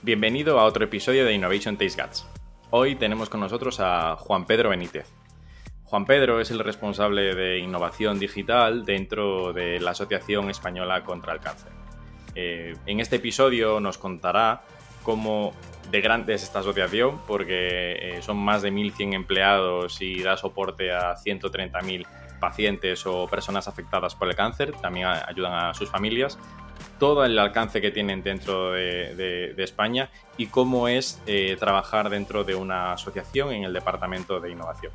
Bienvenido a otro episodio de Innovation Taste Guts. Hoy tenemos con nosotros a Juan Pedro Benítez. Juan Pedro es el responsable de innovación digital dentro de la Asociación Española contra el Cáncer. Eh, en este episodio nos contará cómo de grande es esta asociación, porque eh, son más de 1.100 empleados y da soporte a 130.000 pacientes o personas afectadas por el cáncer, también ayudan a sus familias todo el alcance que tienen dentro de, España y cómo es eh, trabajar dentro de una asociación en el Departamento de Innovación.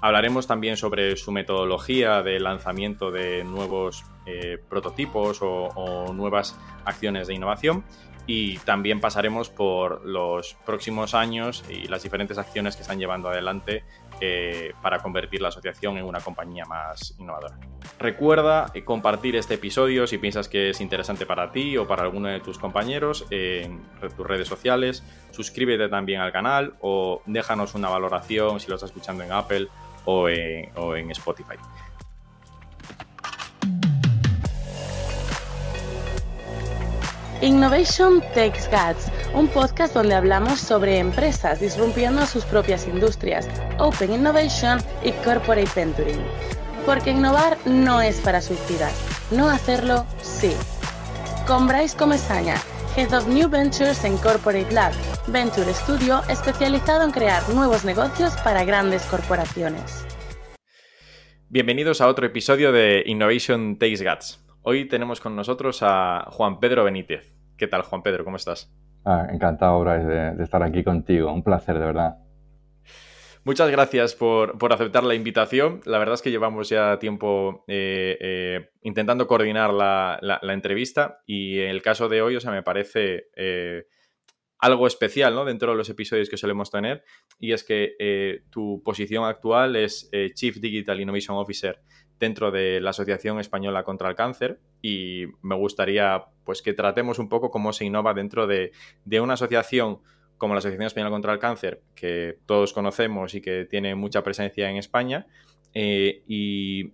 Hablaremos también sobre su metodología de lanzamiento de nuevos eh, prototipos o, nuevas acciones de innovación y también pasaremos por los próximos años y las diferentes acciones que están llevando adelante eh, para convertir la asociación en una compañía más innovadora. Recuerda eh, compartir este episodio si piensas que es interesante para ti o para alguno de tus compañeros en tus redes sociales. Suscríbete también al canal o déjanos una valoración si lo estás escuchando en Apple o en Spotify. Innovation Takes Guts, un podcast donde hablamos sobre empresas disrumpiendo sus propias industrias, Open Innovation y Corporate Venturing. Porque innovar no es para suicidas, no hacerlo sí. Con Bryce Comesaña, Head of New Ventures en Corporate Lab, Venture Studio especializado en crear nuevos negocios para grandes corporaciones. Bienvenidos a otro episodio de Innovation Takes Guts. Hoy tenemos con nosotros a Juan Pedro Benítez. ¿Qué tal, Juan Pedro? ¿Cómo estás? Ah, encantado, de, estar aquí contigo. Un placer, de verdad. Muchas gracias por, aceptar la invitación. La verdad es que llevamos ya tiempo eh, eh, intentando coordinar la, entrevista y en el caso de hoy, o sea, me parece eh, algo especial ¿no? dentro de los episodios que solemos tener y es que tu posición actual es Chief Digital Innovation Officer dentro de la Asociación Española contra el Cáncer y me gustaría pues que tratemos un poco cómo se innova dentro de, una asociación como la Asociación Española contra el Cáncer, que todos conocemos y que tiene mucha presencia en España, eh, y,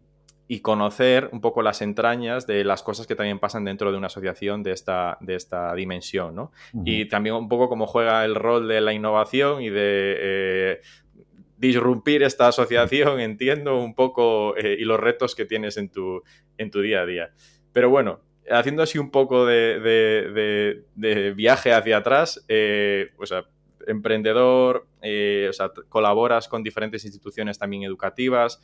conocer un poco las entrañas de las cosas que también pasan dentro de una asociación de esta, de esta dimensión, ¿no? Y también un poco cómo juega el rol de la innovación y de eh, disrumpir esta asociación, entiendo un poco, eh, y los retos que tienes en tu, en tu día a día. Pero bueno, haciendo así un poco de, viaje hacia atrás, eh, o sea, emprendedor, eh, o sea, colaboras con diferentes instituciones también educativas,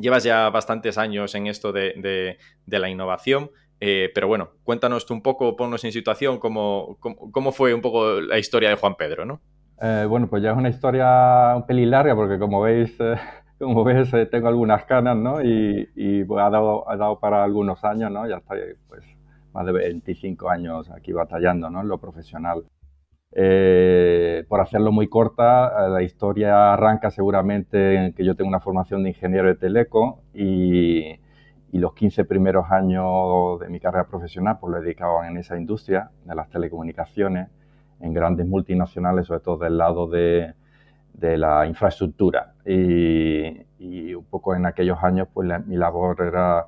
llevas ya bastantes años en esto de, la innovación. pero bueno, cuéntanos tú un poco, ponnos en situación cómo, cómo, fue un poco la historia de Juan Pedro, ¿no? Eh, bueno, pues ya es una historia un pelín larga porque como veis, eh, como ves, eh, tengo algunas canas, ¿no? Y, y pues, ha, dado, ha dado para algunos años, ¿no? Ya estoy pues más de 25 años aquí batallando, ¿no? En lo profesional. por hacerlo muy corta, la historia arranca seguramente en que yo tengo una formación de ingeniero de teleco y, y los 15 primeros años de mi carrera profesional pues lo he dedicado en esa industria de las telecomunicaciones en grandes multinacionales, sobre todo del lado de, de la infraestructura. Y, un poco en aquellos años, pues mi labor era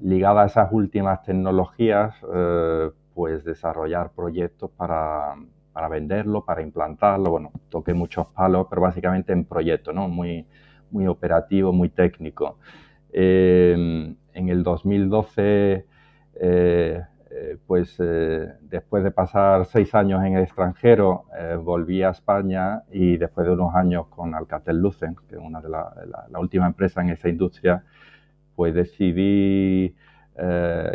ligada a esas últimas tecnologías, eh, pues desarrollar proyectos para, para venderlo, para implantarlo. Bueno, toqué muchos palos, pero básicamente en proyectos, ¿no? Muy, muy operativo, muy técnico. Eh, en el 2012 eh, eh, pues eh, después de pasar seis años en el extranjero, eh, volví a España y después de unos años con Alcatel Lucent, que es una de las la, última empresa en esa industria, pues decidí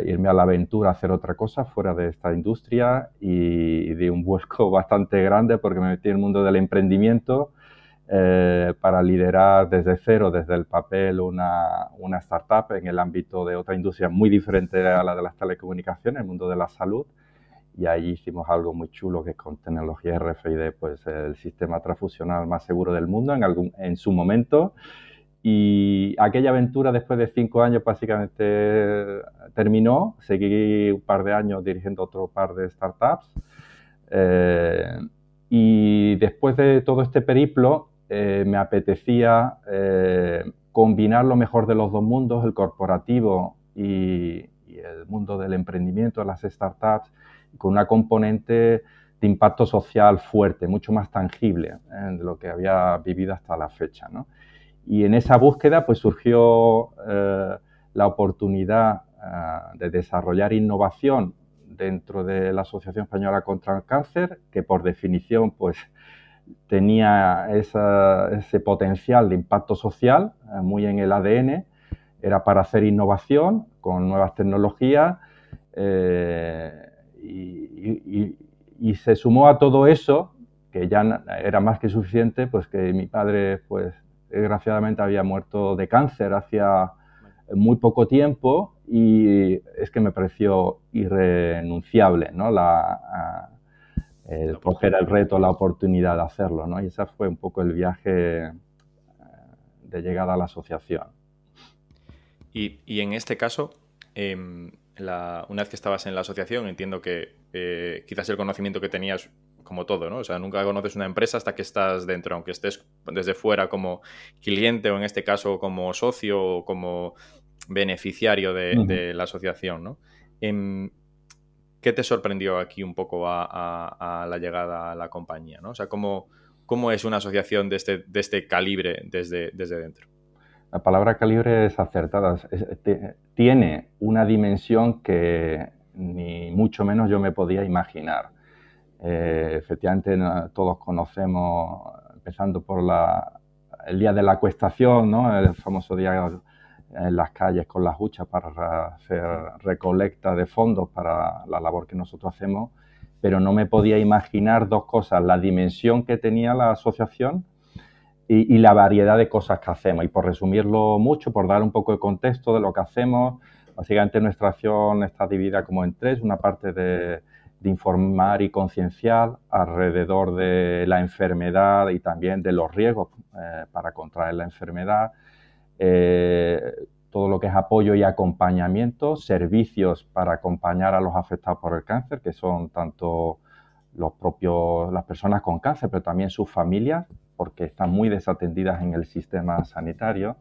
irme a la aventura a hacer otra cosa fuera de esta industria y di un vuelco bastante grande porque me metí en el mundo del emprendimiento eh, para liderar desde cero, desde el papel, una, una, startup en el ámbito de otra industria muy diferente a la de las telecomunicaciones, el mundo de la salud. Y ahí hicimos algo muy chulo que con tecnología RFID, pues el sistema transfusional más seguro del mundo en, algún, en su momento. Y aquella aventura después de cinco años básicamente terminó. Seguí un par de años dirigiendo otro par de startups. Eh, y después de todo este periplo, eh, me apetecía eh, combinar lo mejor de los dos mundos, el corporativo y, el mundo del emprendimiento, las startups, con una componente de impacto social fuerte, mucho más tangible eh, de lo que había vivido hasta la fecha. Y en esa búsqueda pues surgió la oportunidad de desarrollar innovación dentro de la Asociación Española contra el Cáncer, que por definición pues tenía ese potencial de impacto social muy en el ADN, era para hacer innovación con nuevas tecnologías y, y se sumó a todo eso, que ya era más que suficiente, pues que mi padre, pues desgraciadamente había muerto de cáncer hacía muy poco tiempo y es que me pareció irrenunciable, ¿no? La, el coger el reto, la oportunidad de hacerlo, ¿no? Y ese fue un poco el viaje eh, de llegada a la asociación. Y, y en este caso, em, una vez que estabas en la asociación, entiendo que eh, quizás el conocimiento que tenías, como todo, ¿no? O sea, nunca conoces una empresa hasta que estás dentro, aunque estés desde fuera como cliente o en este caso como socio o como beneficiario de, la asociación, ¿no? Em, ¿Qué te sorprendió aquí un poco a, la llegada a la compañía? O sea, ¿cómo, ¿cómo, es una asociación de este, este calibre desde, desde dentro? La palabra calibre es acertada. tiene una dimensión que ni mucho menos yo me podía imaginar. Eh, efectivamente, todos conocemos, empezando por el día de la acuestación, ¿no? el famoso día en las calles con las huchas para hacer recolecta de fondos para la labor que nosotros hacemos, pero no me podía imaginar dos cosas, la dimensión que tenía la asociación y, la variedad de cosas que hacemos. Y por resumirlo mucho, por dar un poco de contexto de lo que hacemos, básicamente nuestra acción está dividida como en tres, una parte de, informar y concienciar alrededor de la enfermedad y también de los riesgos eh, para contraer la enfermedad, eh, todo lo que es apoyo y acompañamiento, servicios para acompañar a los afectados por el cáncer, que son tanto los propios, las personas con cáncer, pero también sus familias, porque están muy desatendidas en el sistema sanitario.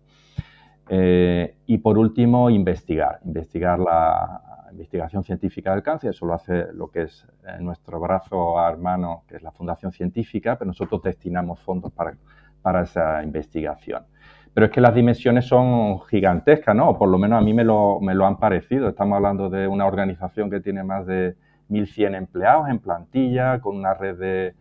Eh, y por último, investigar, investigar la investigación científica del cáncer, eso lo hace lo que es eh, nuestro brazo hermano, que es la Fundación Científica, pero nosotros destinamos fondos para, para esa investigación. Pero es que las dimensiones son gigantescas, ¿no? Por lo menos a mí me lo, me lo han parecido. Estamos hablando de una organización que tiene más de 1.100 empleados en plantilla, con una red de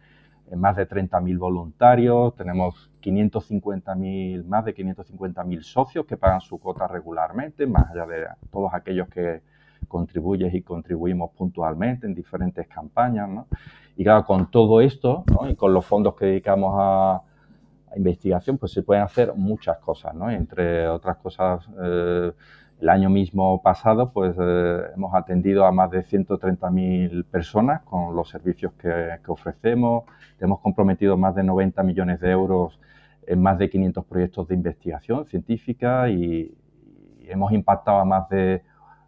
más de 30.000 voluntarios, tenemos 550.000, más de 550.000 socios que pagan su cuota regularmente, más allá de todos aquellos que contribuyen y contribuimos puntualmente en diferentes campañas. ¿no? Y claro, con todo esto ¿no? y con los fondos que dedicamos a, investigación, pues se pueden hacer muchas cosas, ¿no? Entre otras cosas, eh, el año mismo pasado, pues eh, hemos atendido a más de 130.000 personas con los servicios que, ofrecemos. Hemos comprometido más de 90 millones de euros en más de 500 proyectos de investigación científica y, hemos impactado a más de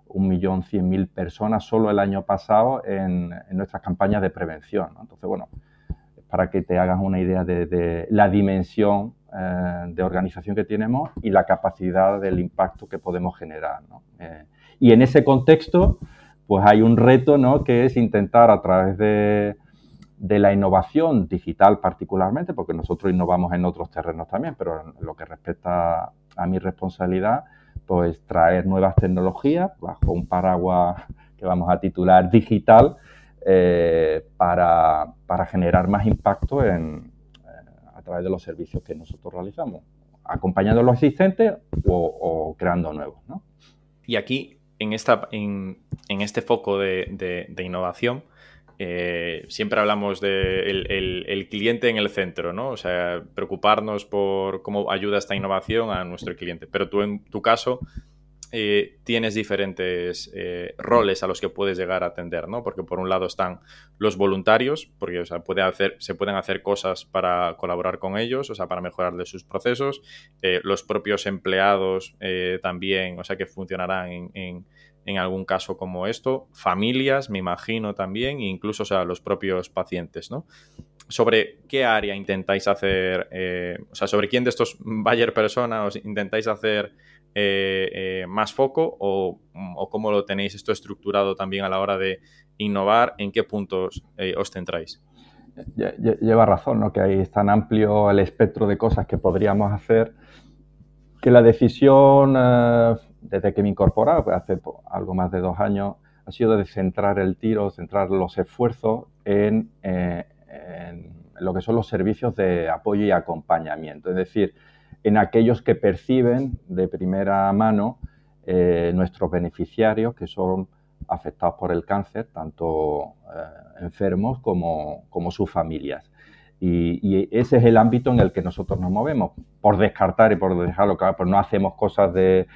1.100.000 personas solo el año pasado en, nuestras campañas de prevención. Entonces, bueno, para que te hagas una idea de la dimensión eh, de organización que tenemos y la capacidad del impacto que podemos generar. Eh, y en ese contexto, pues hay un reto ¿no? que es intentar a través de, de, la innovación digital particularmente, porque nosotros innovamos en otros terrenos también, pero en lo que respecta a mi responsabilidad, pues traer nuevas tecnologías bajo un paraguas que vamos a titular digital eh, para, para, generar más impacto en, a través de los servicios que nosotros realizamos, acompañando a los existentes o, creando nuevos. Y aquí, en, esta, en, este foco de, innovación, eh, siempre hablamos del de el, cliente en el centro, ¿no? O sea, preocuparnos por cómo ayuda esta innovación a nuestro cliente. Pero tú, en tu caso, eh, tienes diferentes eh, roles a los que puedes llegar a atender, ¿no? Porque por un lado están los voluntarios, porque se pueden hacer cosas para colaborar con ellos, o sea, para mejorar de sus procesos, eh, los propios empleados también, o sea, que funcionarán en, algún caso como esto, familias, me imagino también, e incluso, o sea, los propios pacientes, ¿no? sobre qué área intentáis hacer, o sea, sobre quién de estos Bayer personas intentáis hacer más foco o, cómo lo tenéis esto estructurado también a la hora de innovar? ¿En qué puntos os centráis? Lleva razón, ¿no? Que ahí es tan amplio el espectro de cosas que podríamos hacer que la decisión, desde que me incorporaba, pues hace algo más de dos años, ha sido de centrar el tiro, centrar los esfuerzos en, lo que son los servicios de apoyo y acompañamiento, es decir, en aquellos que perciben de primera mano eh, nuestros beneficiarios que son afectados por el cáncer, tanto eh, enfermos como, sus familias. Y, ese es el ámbito en el que nosotros nos movemos. Por descartar y por dejarlo claro, pues no hacemos cosas de,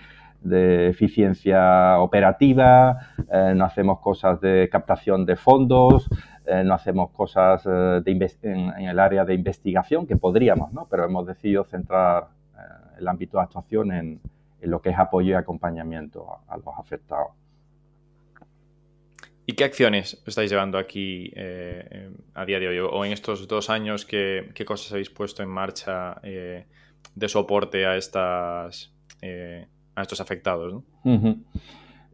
eficiencia operativa, eh, no hacemos cosas de captación de fondos, eh, no hacemos cosas eh, en, el área de investigación, que podríamos, ¿no? pero hemos decidido centrar eh, el ámbito de actuación en, lo que es apoyo y acompañamiento a, los afectados. ¿Y qué acciones estáis llevando aquí a día de hoy? O en estos dos años, ¿qué, cosas habéis puesto en marcha de soporte a, estas, a estos afectados? ¿no?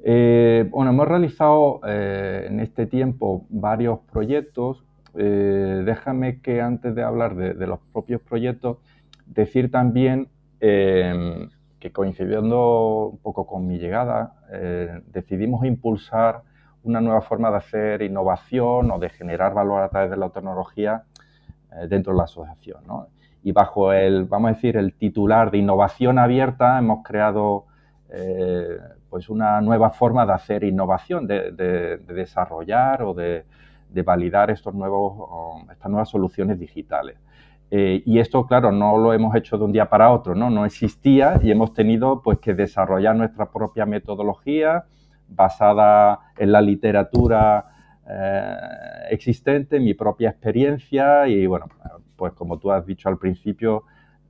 Eh, bueno, hemos realizado eh, en este tiempo varios proyectos. Eh, déjame que antes de hablar de, los propios proyectos, decir también que coincidiendo un poco con mi llegada, decidimos impulsar una nueva forma de hacer innovación o de generar valor a través de la tecnología dentro de la asociación. Y bajo el, vamos a decir, el titular de innovación abierta, hemos creado pues una nueva forma de hacer innovación, de, desarrollar o de, validar estos nuevos, estas nuevas soluciones digitales. Eh, y esto, claro, no lo hemos hecho de un día para otro, ¿no? No existía y hemos tenido pues, que desarrollar nuestra propia metodología basada en la literatura eh, existente, mi propia experiencia y, bueno, pues como tú has dicho al principio,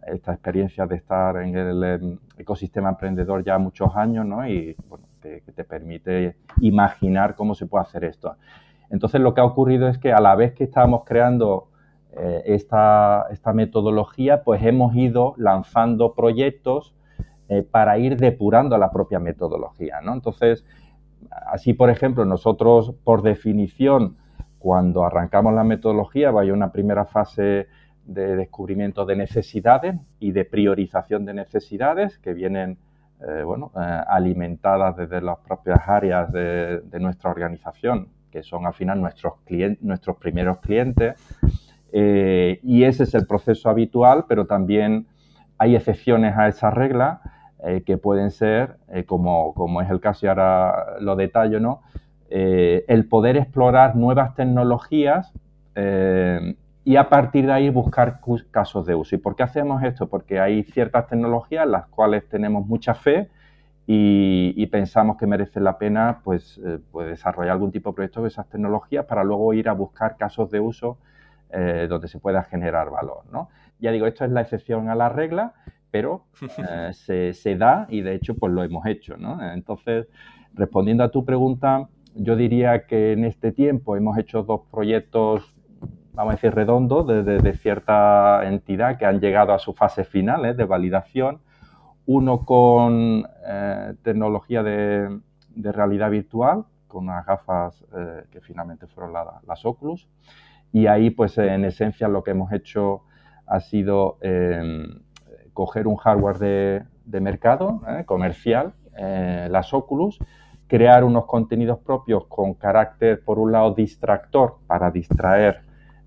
esta experiencia de estar en el em, ecosistema emprendedor ya muchos años, ¿no? Y bueno, que, te permite imaginar cómo se puede hacer esto. Entonces lo que ha ocurrido es que a la vez que estábamos creando eh, esta, esta, metodología, pues hemos ido lanzando proyectos eh, para ir depurando la propia metodología, ¿no? Entonces, así por ejemplo, nosotros por definición, cuando arrancamos la metodología, vaya una primera fase de descubrimiento de necesidades y de priorización de necesidades que vienen eh, bueno, eh, alimentadas desde las propias áreas de, nuestra organización, que son al final nuestros, nuestros primeros clientes. Eh, y ese es el proceso habitual, pero también hay excepciones a esa regla que pueden ser, como, como, es el caso y ahora lo detallo, ¿no? el poder explorar nuevas tecnologías y a partir de ahí buscar casos de uso. ¿Y por qué hacemos esto? Porque hay ciertas tecnologías en las cuales tenemos mucha fe y, pensamos que merece la pena pues, eh, pues, desarrollar algún tipo de proyecto de esas tecnologías para luego ir a buscar casos de uso eh, donde se pueda generar valor. ¿no? Ya digo, esto es la excepción a la regla, pero eh, se, se, da y de hecho pues lo hemos hecho. ¿no? Entonces, respondiendo a tu pregunta, yo diría que en este tiempo hemos hecho dos proyectos vamos a decir, redondo de, cierta entidad que han llegado a su fase final ¿eh? de validación. Uno con eh, tecnología de, realidad virtual, con unas gafas eh, que finalmente fueron las Oculus. Y ahí, pues en esencia, lo que hemos hecho ha sido em, coger un hardware de, de mercado comercial, las Oculus, crear unos contenidos propios con carácter, por un lado, distractor para distraer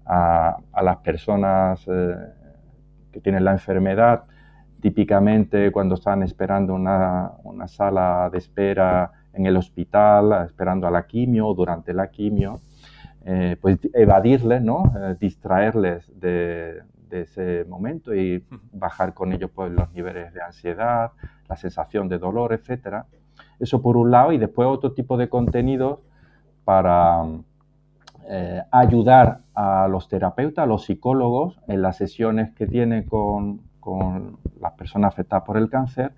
a, las personas eh, que tienen la enfermedad, típicamente cuando están esperando una, sala de espera en el hospital, esperando a la quimio o durante la quimio, eh, pues evadirles, ¿no? Eh, distraerles de, ese momento y bajar con ellos pues, los niveles de ansiedad, la sensación de dolor, etc. Eso por un lado, y después otro tipo de contenidos para eh, ayudar a los terapeutas, a los psicólogos en las sesiones que tienen con, las personas afectadas por el cáncer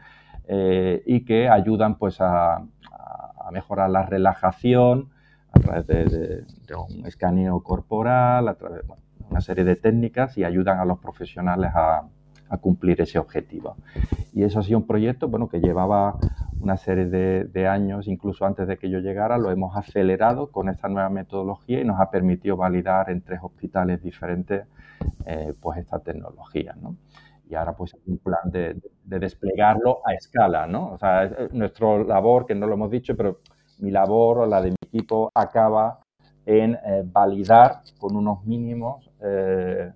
eh, y que ayudan pues a, mejorar la relajación a través de, un escaneo corporal, a través de una serie de técnicas y ayudan a los profesionales a, cumplir ese objetivo. Y eso ha sido un proyecto bueno, que llevaba una serie de, años, incluso antes de que yo llegara, lo hemos acelerado con esta nueva metodología y nos ha permitido validar en tres hospitales diferentes eh, pues esta tecnología. ¿no? Y ahora pues un plan de, desplegarlo a escala. ¿no? O sea, nuestra labor, que no lo hemos dicho, pero mi labor o la de mi equipo acaba en eh, validar con unos mínimos eh,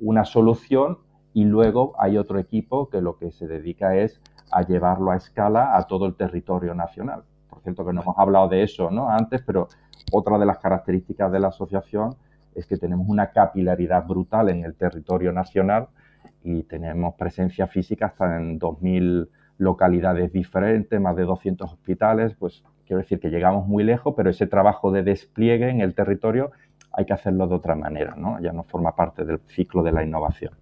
una solución y luego hay otro equipo que lo que se dedica es a llevarlo a escala a todo el territorio nacional. Por cierto que no hemos hablado de eso ¿no? antes, pero otra de las características de la asociación es que tenemos una capilaridad brutal en el territorio nacional y tenemos presencia física hasta en 2.000 localidades diferentes, más de 200 hospitales, pues quiero decir que llegamos muy lejos, pero ese trabajo de despliegue en el territorio hay que hacerlo de otra manera, ¿no? Ya no forma parte del ciclo de la innovación.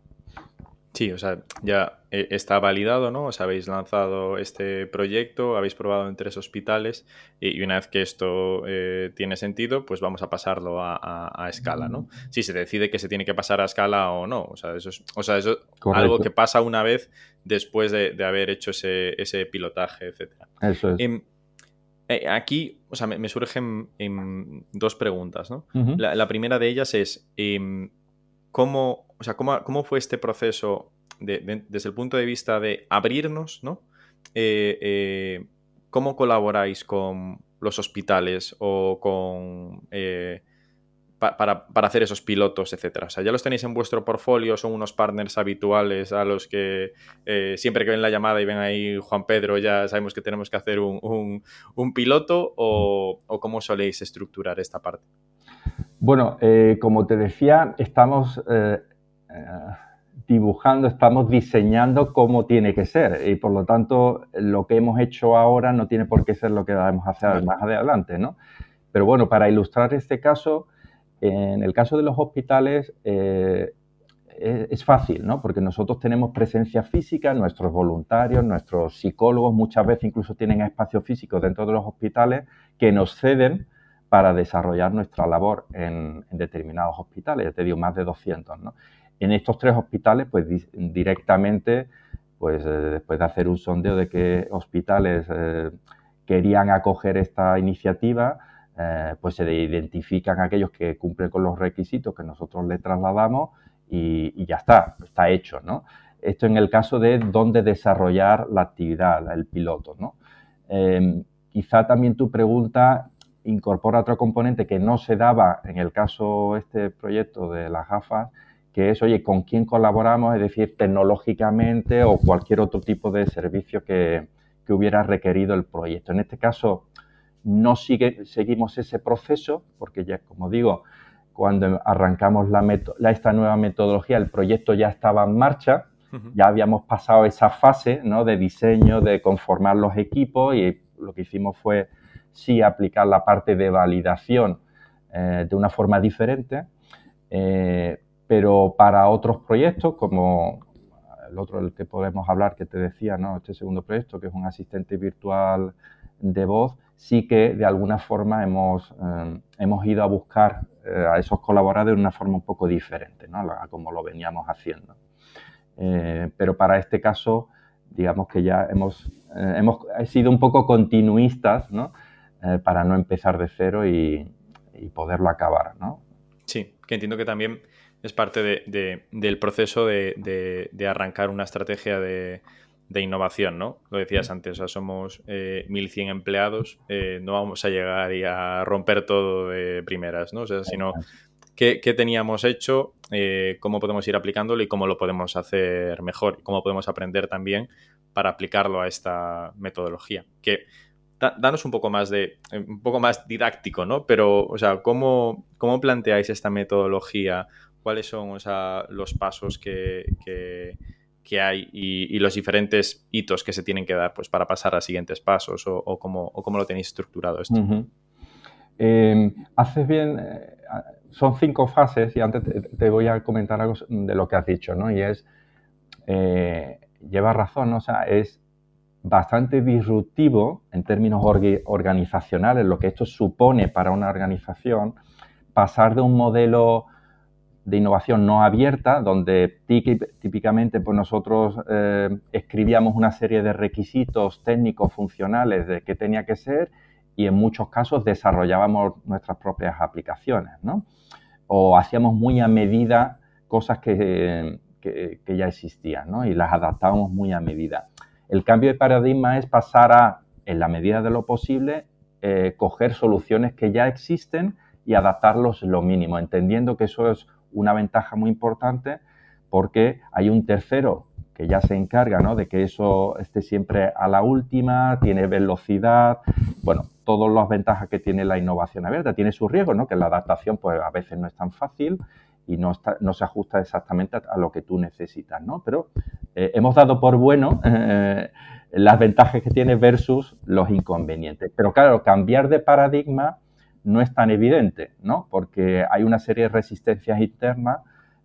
Sí, o sea, ya eh, está validado, ¿no? Os habéis lanzado este proyecto, habéis probado en tres hospitales y una vez que esto eh, tiene sentido, pues vamos a pasarlo a, escala, ¿no? Si se decide que se tiene que pasar a escala o no. O sea, eso es, o sea, eso algo que pasa una vez después de, haber hecho ese, ese pilotaje, etcétera. Eso es. Em, eh, aquí, o sea, me, surgen dos preguntas, ¿no? la, primera de ellas es, em, ¿cómo, o sea, cómo, fue este proceso desde el punto de vista de abrirnos, ¿no? Eh, eh, ¿Cómo colaboráis con los hospitales o con para, hacer esos pilotos, etcétera. O sea, ya los tenéis en vuestro portfolio, son unos partners habituales a los que eh, siempre que ven la llamada y ven ahí Juan Pedro, ya sabemos que tenemos que hacer un, piloto o, cómo soléis estructurar esta parte. Bueno, eh, como te decía, estamos eh, dibujando, estamos diseñando cómo tiene que ser y por lo tanto lo que hemos hecho ahora no tiene por qué ser lo que debemos hacer más adelante, ¿no? Pero bueno, para ilustrar este caso, en el caso de los hospitales eh, es fácil, ¿no? Porque nosotros tenemos presencia física, nuestros voluntarios, nuestros psicólogos muchas veces incluso tienen espacios físicos dentro de los hospitales que nos ceden para desarrollar nuestra labor en, determinados hospitales, ya te digo, más de 200, ¿no? En estos tres hospitales, pues directamente, pues eh, después de hacer un sondeo de qué hospitales eh, querían acoger esta iniciativa, eh, pues se identifican aquellos que cumplen con los requisitos que nosotros le trasladamos y, ya está, está hecho, ¿no? Esto en el caso de dónde desarrollar la actividad, el piloto, ¿no? Em, quizá también tu pregunta incorpora otro componente que no se daba en el caso este proyecto de las gafas, que es, oye, ¿con quién colaboramos? Es decir, tecnológicamente o cualquier otro tipo de servicio que, que hubiera requerido el proyecto. En este caso, no sigue, seguimos ese proceso, porque ya, como digo, cuando arrancamos la, esta nueva metodología, el proyecto ya estaba en marcha, ya habíamos pasado esa fase ¿no? de diseño, de conformar los equipos y lo que hicimos fue sí aplicar la parte de validación eh, de una forma diferente, eh, pero para otros proyectos como el otro del que podemos hablar que te decía, ¿no? este segundo proyecto que es un asistente virtual de voz, sí que de alguna forma hemos, eh, hemos ido a buscar eh, a esos colaboradores de una forma un poco diferente, ¿no? como lo veníamos haciendo. Eh, pero para este caso, digamos que ya hemos, hemos sido un poco continuistas ¿no? para no empezar de cero y, poderlo acabar. ¿no? Sí, que entiendo que también es parte de, del proceso de, de arrancar una estrategia de de innovación, ¿no? Lo decías antes, o sea, somos 1.100 eh, empleados, eh, no vamos a llegar y a romper todo de primeras, ¿no? O sea, sino qué, teníamos hecho, eh, cómo podemos ir aplicándolo y cómo lo podemos hacer mejor, cómo podemos aprender también para aplicarlo a esta metodología. Que danos un poco más de, un poco más didáctico, ¿no? Pero, o sea, ¿cómo, cómo planteáis esta metodología? ¿Cuáles son o sea, los pasos que que hay y, los diferentes hitos que se tienen que dar pues, para pasar a siguientes pasos o, cómo, lo tenéis estructurado esto. Em, haces bien, eh, son cinco fases y antes te, voy a comentar algo de lo que has dicho, ¿no? Y es, eh, lleva razón, o sea, es bastante disruptivo en términos organizacionales, lo que esto supone para una organización, pasar de un modelo de innovación no abierta, donde típicamente pues nosotros eh, escribíamos una serie de requisitos técnicos funcionales de qué tenía que ser y en muchos casos desarrollábamos nuestras propias aplicaciones, ¿no? O hacíamos muy a medida cosas que, ya existían, ¿no? Y las adaptábamos muy a medida. El cambio de paradigma es pasar a, en la medida de lo posible, eh, coger soluciones que ya existen y adaptarlos lo mínimo, entendiendo que eso es una ventaja muy importante porque hay un tercero que ya se encarga ¿no? de que eso esté siempre a la última, tiene velocidad, bueno, todas las ventajas que tiene la innovación abierta, tiene sus riesgos, ¿no? que la adaptación pues a veces no es tan fácil y no, se ajusta exactamente a, lo que tú necesitas, ¿no? Pero eh, hemos dado por bueno eh, las ventajas que tiene versus los inconvenientes. Pero claro, cambiar de paradigma no es tan evidente, ¿no? Porque hay una serie de resistencias internas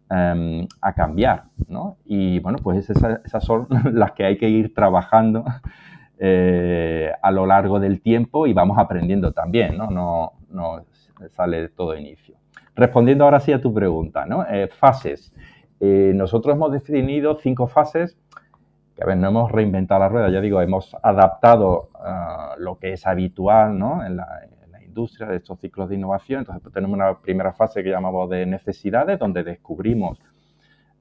em, a cambiar, ¿no? Y bueno, pues esas, son las que hay que ir trabajando eh, a lo largo del tiempo y vamos aprendiendo también, ¿no? No, no sale de todo inicio. Respondiendo ahora sí a tu pregunta, ¿no? Eh, fases. Eh, nosotros hemos definido cinco fases que, a ver, no hemos reinventado la rueda, ya digo, hemos adaptado ah, lo que es habitual, ¿no? En la, de estos ciclos de innovación. Entonces, pues, tenemos una primera fase que llamamos de necesidades, donde descubrimos,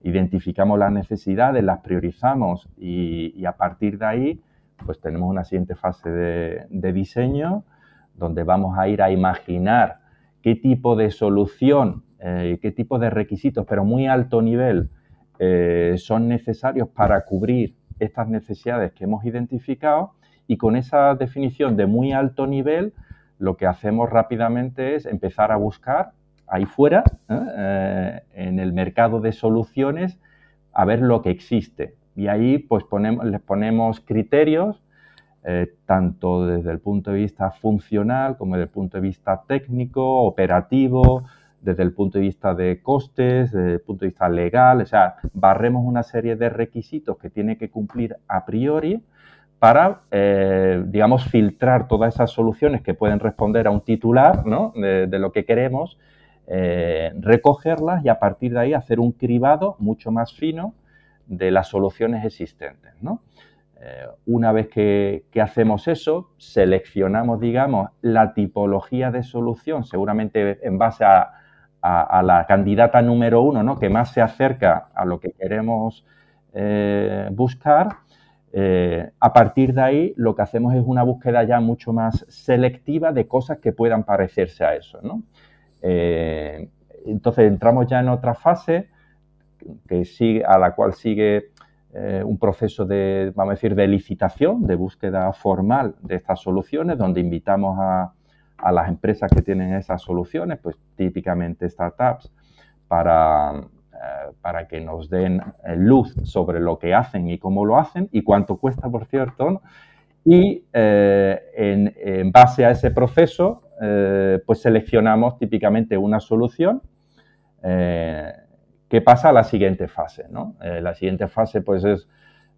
identificamos las necesidades, las priorizamos y, a partir de ahí, pues tenemos una siguiente fase de, diseño, donde vamos a ir a imaginar qué tipo de solución, eh, qué tipo de requisitos, pero muy alto nivel, eh, son necesarios para cubrir estas necesidades que hemos identificado y con esa definición de muy alto nivel lo que hacemos rápidamente es empezar a buscar ahí fuera, ¿eh? Eh, en el mercado de soluciones, a ver lo que existe. Y ahí pues ponemos, les ponemos criterios, eh, tanto desde el punto de vista funcional como desde el punto de vista técnico, operativo, desde el punto de vista de costes, desde el punto de vista legal, o sea, barremos una serie de requisitos que tiene que cumplir a priori para, eh, digamos, filtrar todas esas soluciones que pueden responder a un titular de, lo que queremos, eh, recogerlas y a partir de ahí hacer un cribado mucho más fino de las soluciones existentes. Eh, una vez que, hacemos eso, seleccionamos, digamos, la tipología de solución, seguramente en base a, la candidata número uno, ¿no? que más se acerca a lo que queremos buscar eh, a partir de ahí, lo que hacemos es una búsqueda ya mucho más selectiva de cosas que puedan parecerse a eso. Eh, entonces entramos ya en otra fase que sigue, a la cual sigue eh, un proceso de, vamos a decir, de licitación, de búsqueda formal de estas soluciones, donde invitamos a, a las empresas que tienen esas soluciones, pues típicamente startups, para para que nos den eh, luz sobre lo que hacen y cómo lo hacen y cuánto cuesta, por cierto. Y eh, en, base a ese proceso, pues seleccionamos típicamente una solución que pasa a la siguiente fase. la siguiente fase, pues es,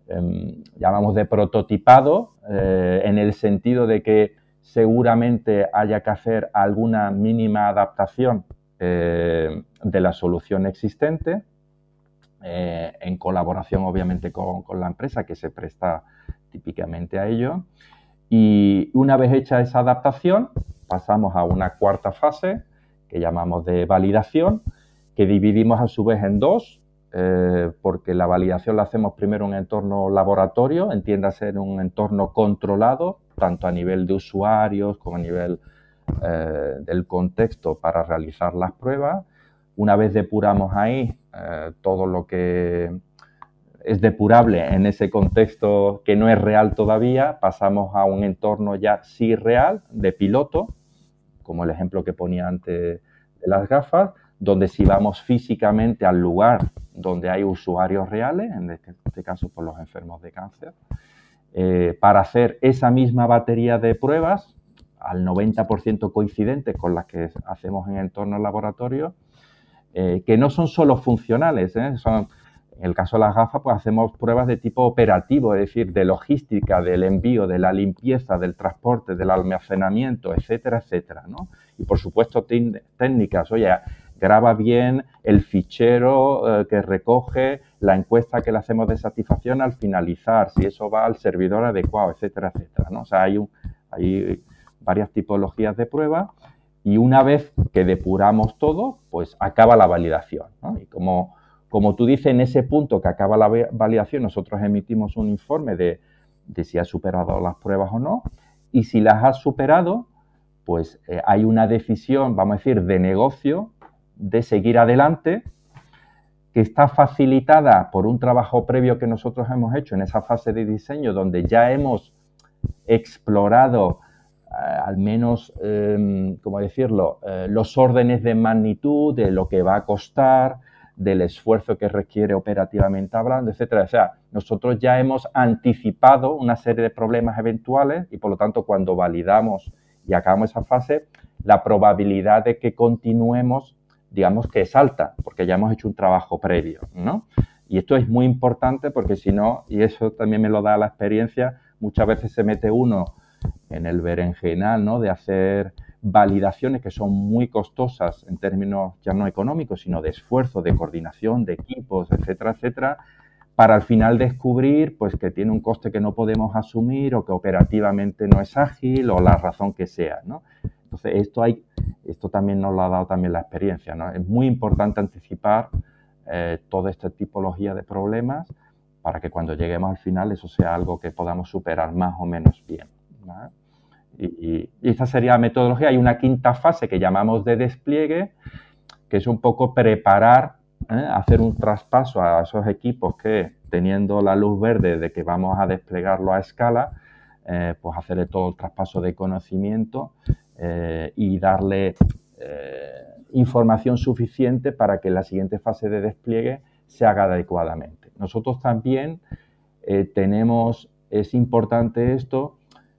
em, llamamos de prototipado, en el sentido de que seguramente haya que hacer alguna mínima adaptación eh, de la solución existente, eh, en colaboración obviamente con, la empresa que se presta típicamente a ello. Y una vez hecha esa adaptación, pasamos a una cuarta fase que llamamos de validación, que dividimos a su vez en dos, eh, porque la validación la hacemos primero en un entorno laboratorio, entiéndase en un entorno controlado, tanto a nivel de usuarios como a nivel eh, del contexto para realizar las pruebas. Una vez depuramos ahí eh, todo lo que es depurable en ese contexto que no es real todavía, pasamos a un entorno ya sí real de piloto, como el ejemplo que ponía antes de las gafas, donde si vamos físicamente al lugar donde hay usuarios reales, en este, este caso por los enfermos de cáncer, eh, para hacer esa misma batería de pruebas al 90% coincidentes con las que hacemos en entornos laboratorios, eh, que no son solo funcionales, ¿eh? son, en el caso de las gafas, pues hacemos pruebas de tipo operativo, es decir, de logística, del envío, de la limpieza, del transporte, del almacenamiento, etcétera, etcétera, ¿no? Y por supuesto técnicas, oye, graba bien el fichero eh, que recoge la encuesta que le hacemos de satisfacción al finalizar, si eso va al servidor adecuado, etcétera, etcétera. ¿no? O sea, hay, hay varias tipologías de prueba y una vez que depuramos todo, pues acaba la validación. Y como, como tú dices, en ese punto que acaba la validación, nosotros emitimos un informe de, si has superado las pruebas o no. Y si las has superado, pues eh, hay una decisión, vamos a decir, de negocio de seguir adelante, que está facilitada por un trabajo previo que nosotros hemos hecho en esa fase de diseño, donde ya hemos explorado al menos, em, ¿cómo decirlo?, eh, los órdenes de magnitud de lo que va a costar, del esfuerzo que requiere operativamente hablando, etcétera. O sea, nosotros ya hemos anticipado una serie de problemas eventuales y por lo tanto cuando validamos y acabamos esa fase, la probabilidad de que continuemos digamos que es alta, porque ya hemos hecho un trabajo previo, ¿no? Y esto es muy importante porque si no, y eso también me lo da la experiencia, muchas veces se mete uno en el berenjenal, ¿no? De hacer validaciones que son muy costosas en términos ya no económicos, sino de esfuerzo, de coordinación, de equipos, etcétera, etcétera, para al final descubrir pues que tiene un coste que no podemos asumir o que operativamente no es ágil o la razón que sea. Entonces, esto, también nos lo ha dado también la experiencia. Es muy importante anticipar eh, toda esta tipología de problemas para que cuando lleguemos al final eso sea algo que podamos superar más o menos bien. Y, esta sería la metodología. Hay una quinta fase que llamamos de despliegue, que es un poco preparar, ¿eh? hacer un traspaso a esos equipos que, teniendo la luz verde de que vamos a desplegarlo a escala, eh, pues hacerle todo el traspaso de conocimiento eh, y darle eh, información suficiente para que la siguiente fase de despliegue se haga adecuadamente. Nosotros también tenemos, es importante esto,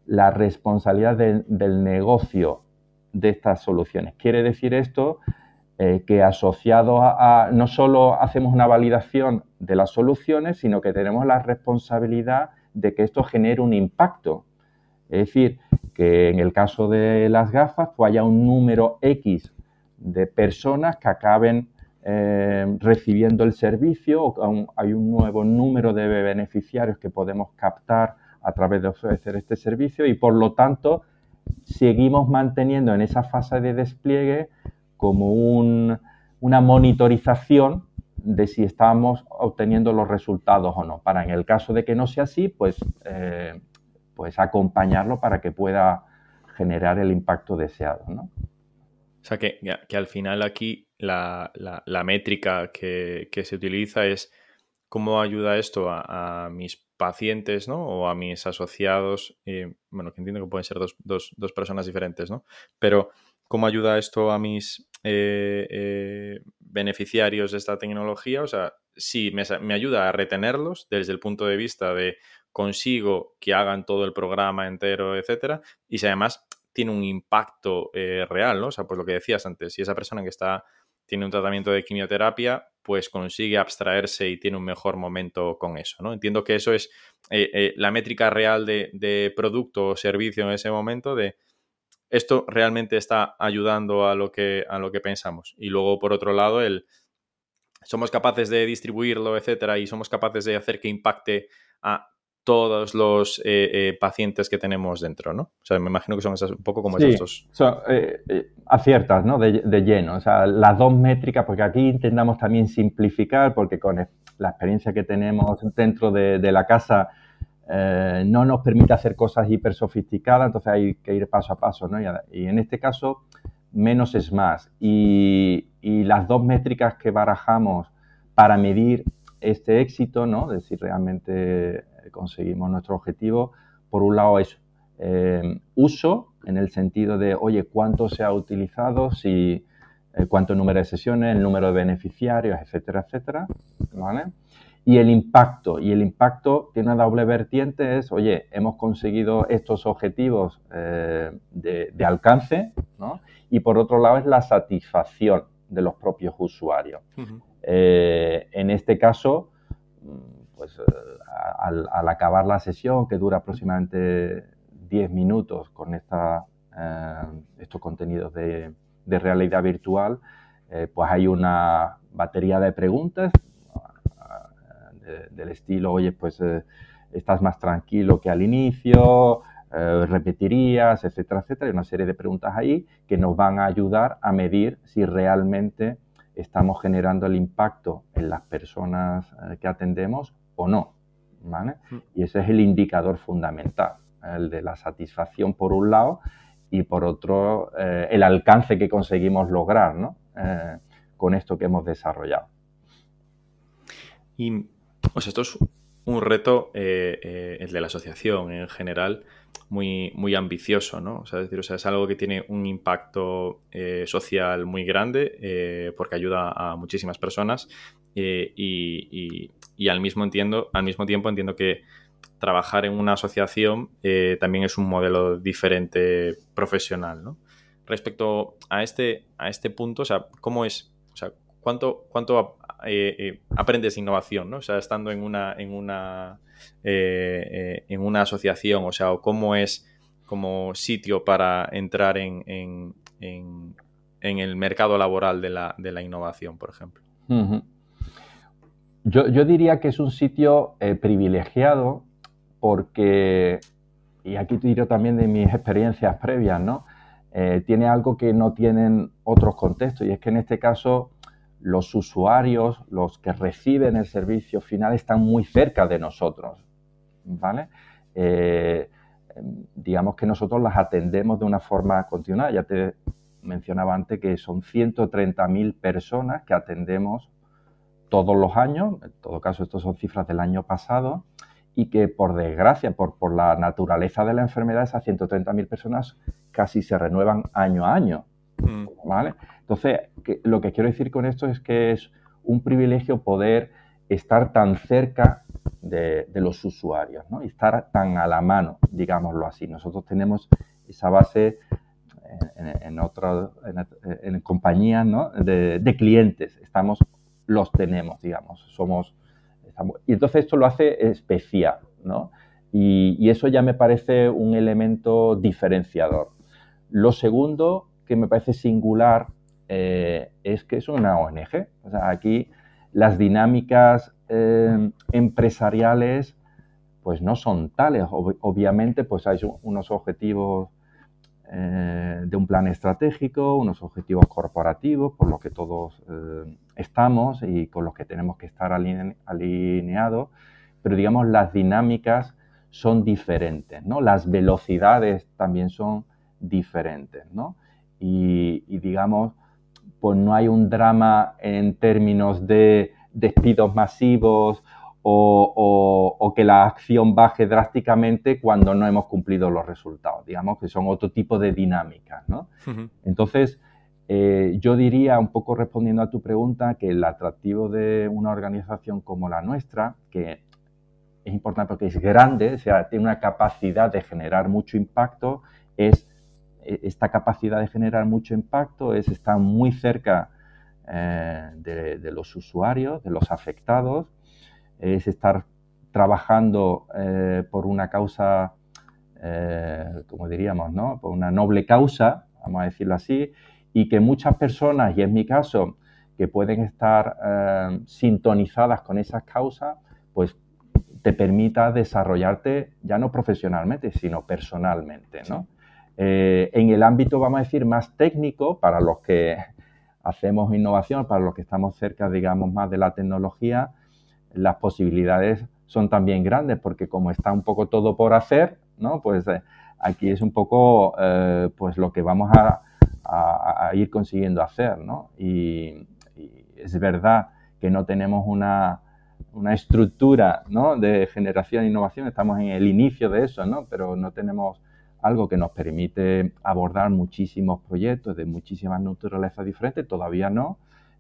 la responsabilidad del negocio de estas soluciones. Quiere decir esto que asociado a, no solo hacemos una validación de las soluciones, sino que tenemos la responsabilidad de que esto genere un impacto. Es decir, que en el caso de las gafas pues haya un número X de personas que acaben eh, recibiendo el servicio o hay un nuevo número de beneficiarios que podemos captar a través de ofrecer este servicio y por lo tanto seguimos manteniendo en esa fase de despliegue como una monitorización de si estamos obteniendo los resultados o no. Para en el caso de que no sea así, pues eh, pues acompañarlo para que pueda generar el impacto deseado, ¿no? O sea, que, que al final aquí la, métrica que, se utiliza es cómo ayuda esto a, mis pacientes, ¿no? O a mis asociados, bueno, que entiendo que pueden ser dos, personas diferentes, ¿no? Pero cómo ayuda esto a mis eh, eh, beneficiarios de esta tecnología, o sea, sí, me, me, ayuda a retenerlos desde el punto de vista de consigo que hagan todo el programa entero, etcétera, y si además tiene un impacto eh, real, ¿no? O sea, pues lo que decías antes, si esa persona que está, tiene un tratamiento de quimioterapia, pues consigue abstraerse y tiene un mejor momento con eso, ¿no? Entiendo que eso es eh, eh, la métrica real de, de, producto o servicio en ese momento de esto realmente está ayudando a lo que, a lo que pensamos. Y luego, por otro lado, el somos capaces de distribuirlo, etcétera, y somos capaces de hacer que impacte a todos los eh, eh, pacientes que tenemos dentro, ¿no? O sea, me imagino que son un poco como estos. Son, eh, aciertas, ¿no? De, lleno. O sea, las dos métricas, porque aquí intentamos también simplificar, porque con la experiencia que tenemos dentro de, la casa no nos permite hacer cosas hiper sofisticadas, entonces hay que ir paso a paso, ¿no? Y, en este caso, menos es más. Y, y las dos métricas que barajamos para medir este éxito, ¿no? De si realmente conseguimos nuestro objetivo, por un lado es eh, uso, en el sentido de, oye, cuánto se ha utilizado, si, eh, cuánto número de sesiones, el número de beneficiarios, etcétera, etcétera, Y el impacto, y el impacto tiene una doble vertiente, es, oye, hemos conseguido estos objetivos eh, de, alcance, Y por otro lado es la satisfacción de los propios usuarios. en este caso, pues eh, al, acabar la sesión, que dura aproximadamente 10 minutos con eh, estos contenidos de, realidad virtual, pues hay una batería de preguntas del estilo, oye, pues estás más tranquilo que al inicio, repetirías, etcétera, etcétera. Hay una serie de preguntas ahí que nos van a ayudar a medir si realmente estamos generando el impacto en las personas que atendemos o no. ¿vale? Mm. Y ese es el indicador fundamental, el de la satisfacción por un lado y por otro eh, el alcance que conseguimos lograr ¿no? Eh, con esto que hemos desarrollado. Y sea, esto es un reto, eh, el de la asociación en general, muy, muy ambicioso, ¿no? O sea, es, decir, o sea, es algo que tiene un impacto social muy grande porque ayuda a muchísimas personas y, y, al, mismo entiendo, al mismo tiempo entiendo que trabajar en una asociación eh, también es un modelo diferente profesional, ¿no? Respecto a este, a este punto, o sea, ¿cómo es? O sea, ¿cuánto, cuánto eh, eh, aprendes innovación, ¿no? O sea, estando en una, en una, en una asociación, o sea, ¿cómo es como sitio para entrar en, en, en, el mercado laboral de la, de la innovación, por ejemplo? yo, yo, diría que es un sitio privilegiado porque, y aquí te diré también de mis experiencias previas, ¿no? Eh, tiene algo que no tienen otros contextos y es que en este caso los usuarios, los que reciben el servicio final están muy cerca de nosotros, ¿vale? Eh, digamos que nosotros las atendemos de una forma continuada. Ya te mencionaba antes que son 130.000 personas que atendemos todos los años, en todo caso estas son cifras del año pasado, y que por desgracia, por, por la naturaleza de la enfermedad, esas 130.000 personas casi se renuevan año a año. Mm. ¿vale? Entonces, lo que quiero decir con esto es que es un privilegio poder estar tan cerca de, los usuarios ¿no? y estar tan a la mano, digámoslo así. Nosotros tenemos esa base en, en, en, compañías ¿no? de, clientes, estamos, los tenemos, digamos, somos y entonces esto lo hace especial, ¿no? Y, eso ya me parece un elemento diferenciador. Lo segundo que me parece singular eh, es que es una ONG. O sea, aquí las dinámicas eh, empresariales pues no son tales. obviamente pues hay unos objetivos eh, de un plan estratégico, unos objetivos corporativos por los que todos estamos y con los que tenemos que estar alineados, pero digamos las dinámicas son diferentes, ¿no? Las velocidades también son diferentes, ¿no? Y, y digamos, pues no hay un drama en términos de despidos masivos o, que la acción baje drásticamente cuando no hemos cumplido los resultados. Digamos que son otro tipo de dinámicas. ¿no? Entonces, eh, yo diría, un poco respondiendo a tu pregunta, que el atractivo de una organización como la nuestra, que es importante porque es grande, o sea, tiene una capacidad de generar mucho impacto, es esta capacidad de generar mucho impacto es estar muy cerca eh, de, los usuarios, de los afectados, es estar trabajando eh, por una causa, eh, como diríamos, ¿no? por una noble causa, vamos a decirlo así, y que muchas personas, y en mi caso, que pueden estar sintonizadas con esas causas, pues te permita desarrollarte ya no profesionalmente, sino personalmente. ¿no? En el ámbito, vamos a decir, más técnico, para los que hacemos innovación, para los que estamos cerca, digamos, más de la tecnología, las posibilidades son también grandes porque como está un poco todo por hacer, ¿no? Pues eh, aquí es un poco eh, pues lo que vamos a, ir consiguiendo hacer, ¿no? Y, es verdad que no tenemos una, estructura ¿no? de generación e innovación, estamos en el inicio de eso, ¿no? Pero no tenemos algo que nos permite abordar muchísimos proyectos de muchísimas naturalezas diferentes, todavía no,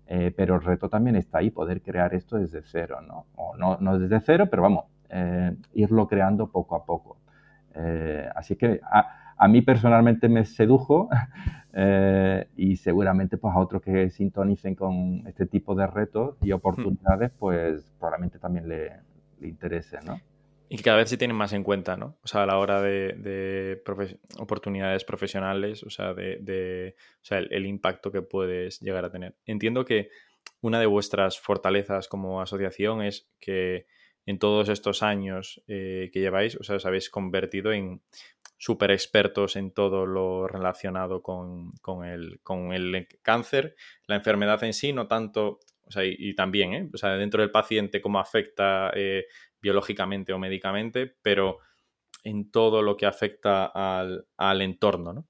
eh, pero el reto también está ahí, poder crear esto desde cero, ¿no? O no, no desde cero, pero vamos, eh, irlo creando poco a poco. Eh, así que a, mí personalmente me sedujo y seguramente pues a otros que sintonicen con este tipo de retos y oportunidades, pues probablemente también le, le interese, ¿no? Y que cada vez se tienen más en cuenta, ¿no? O sea, a la hora de, oportunidades profesionales, o sea, de, el, impacto que puedes llegar a tener. Entiendo que una de vuestras fortalezas como asociación es que en todos estos años eh, que lleváis, o sea, os habéis convertido en súper expertos en todo lo relacionado con, el, con, el, cáncer, la enfermedad en sí, no tanto, o sea, y, también, ¿eh? o sea, dentro del paciente, cómo afecta eh, biológicamente o médicamente, pero en todo lo que afecta al, entorno. ¿no?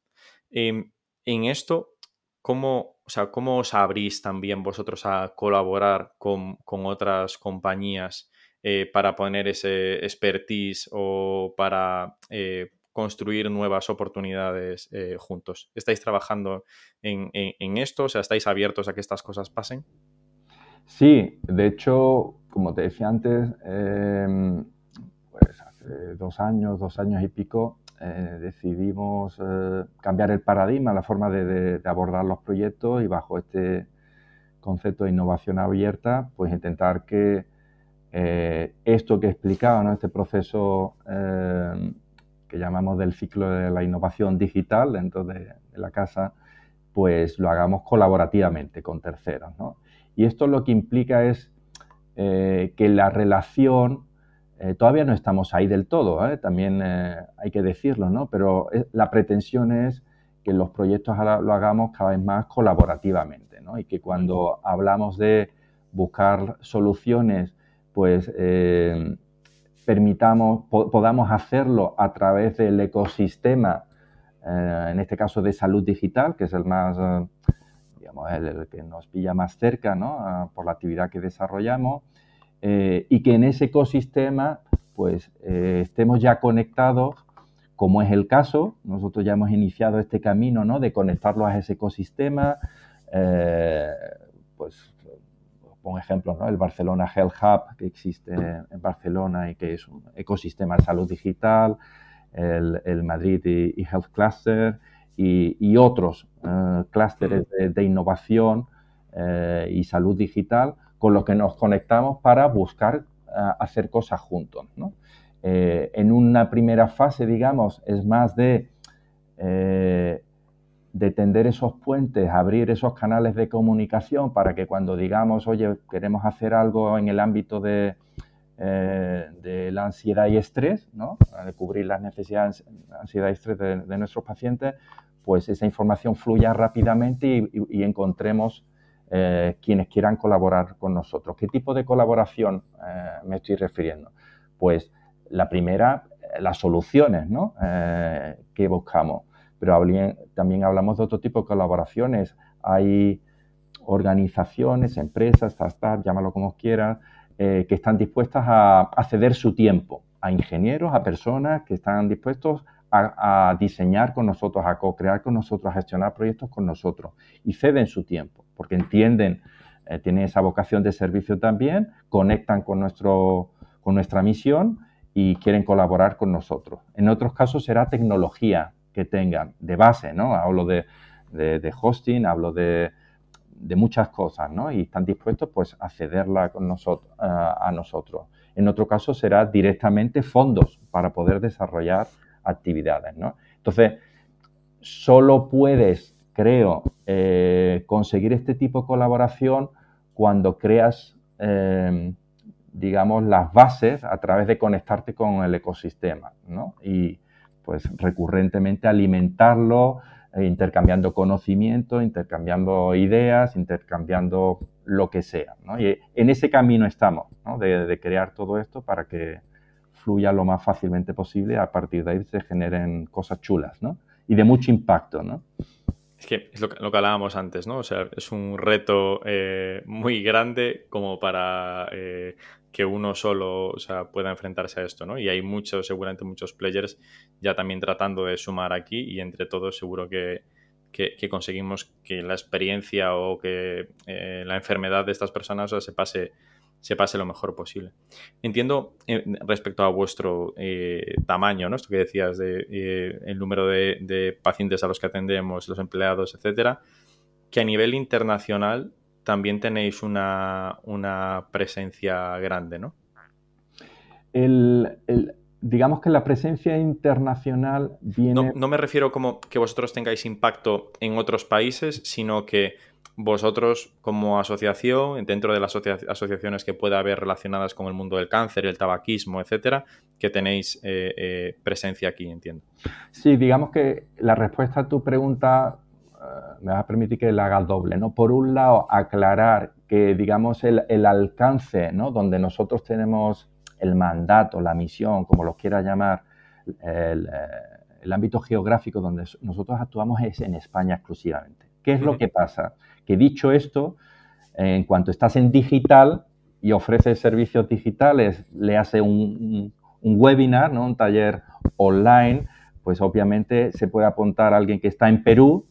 Em, en esto, ¿cómo, o sea, ¿cómo os abrís también vosotros a colaborar con, otras compañías eh, para poner ese expertise o para eh, construir nuevas oportunidades eh, juntos? ¿Estáis trabajando en, esto? O sea, ¿estáis abiertos a que estas cosas pasen? Sí, de hecho, como te decía antes, em, pues hace dos años, dos años y pico, eh, decidimos eh, cambiar el paradigma, la forma de, abordar los proyectos y bajo este concepto de innovación abierta, pues intentar que eh, esto que he explicado, ¿no? este proceso em, que llamamos del ciclo de la innovación digital dentro de, de la casa, pues lo hagamos colaborativamente con terceros. ¿no? Y esto lo que implica es eh, que la relación, eh, todavía no estamos ahí del todo, ¿eh? también hay que decirlo, ¿no? Pero la pretensión es que los proyectos lo hagamos cada vez más colaborativamente, ¿no? Y que cuando hablamos de buscar soluciones, pues permitamos, podamos hacerlo a través del ecosistema, en este caso de salud digital, que es el más el, que nos pilla más cerca ¿no? por la actividad que desarrollamos, eh, y que en ese ecosistema pues eh, estemos ya conectados, como es el caso, nosotros ya hemos iniciado este camino ¿no? de conectarlos a ese ecosistema, eh, pues pongo ejemplo, ¿no? el Barcelona Health Hub que existe en Barcelona y que es un ecosistema de salud digital, el, Madrid y Health Cluster, y, otros uh, clústeres de, innovación eh, y salud digital con los que nos conectamos para buscar eh, hacer cosas juntos. en una primera fase, digamos, es más de, de tender esos puentes, abrir esos canales de comunicación para que cuando digamos, oye, queremos hacer algo en el ámbito de, de la ansiedad y estrés, ¿no? de cubrir las necesidades de ansiedad y estrés de, de, nuestros pacientes, pues esa información fluya rápidamente y, encontremos eh, quienes quieran colaborar con nosotros. ¿Qué tipo de colaboración eh, me estoy refiriendo? Pues la primera, eh, las soluciones que buscamos, pero también hablamos de otro tipo de colaboraciones. Hay organizaciones, empresas, startups, llámalo como quieras, que están dispuestas a, ceder su tiempo a ingenieros, a personas que están dispuestos diseñar con nosotros, a co-crear con nosotros, a gestionar proyectos con nosotros y ceden su tiempo porque entienden, eh, tienen esa vocación de servicio también, conectan con, nuestro, con nuestra misión y quieren colaborar con nosotros. En otros casos será tecnología que tengan de base, ¿no? Hablo de, de, hosting, hablo de, de, muchas cosas, ¿no? Y están dispuestos pues a cederla con nosotros, a nosotros. En otro caso será directamente fondos para poder desarrollar actividades. ¿no? Entonces, solo puedes, creo, eh, conseguir este tipo de colaboración cuando creas, eh, digamos, las bases a través de conectarte con el ecosistema, ¿no? Y pues recurrentemente alimentarlo, eh, intercambiando conocimiento, intercambiando ideas, intercambiando lo que sea. Y en ese camino estamos, ¿no? de, crear todo esto para que fluya lo más fácilmente posible, a partir de ahí se generen cosas chulas, ¿no? Y de mucho impacto, ¿no? Es que es lo que, hablábamos antes, ¿no? O sea, es un reto eh, muy grande como para eh, que uno solo o sea, pueda enfrentarse a esto, ¿no? Y hay muchos, seguramente muchos players ya también tratando de sumar aquí y entre todos seguro que, que, conseguimos que la experiencia o que eh, la enfermedad de estas personas se pase se pase lo mejor posible. Entiendo eh, respecto a vuestro eh, tamaño, ¿no? Esto que decías de eh, el número de, pacientes a los que atendemos, los empleados, etcétera, que a nivel internacional también tenéis una, presencia grande, ¿no? digamos que la presencia internacional viene... No, me refiero como que vosotros tengáis impacto en otros países, sino que vosotros como asociación, dentro de las asociaciones que pueda haber relacionadas con el mundo del cáncer, el tabaquismo, etcétera, que tenéis eh, eh, presencia aquí, entiendo. Sí, digamos que la respuesta a tu pregunta eh, me va a permitir que la haga doble, ¿no? Por un lado, aclarar que, digamos, el, el alcance, ¿no? Donde nosotros tenemos el mandato, la misión, como lo quiera llamar, el, ámbito geográfico donde nosotros actuamos es en España exclusivamente. ¿Qué es lo que pasa? Que dicho esto, en cuanto estás en digital y ofreces servicios digitales, le hace un, webinar, ¿no? un taller online, pues obviamente se puede apuntar a alguien que está en Perú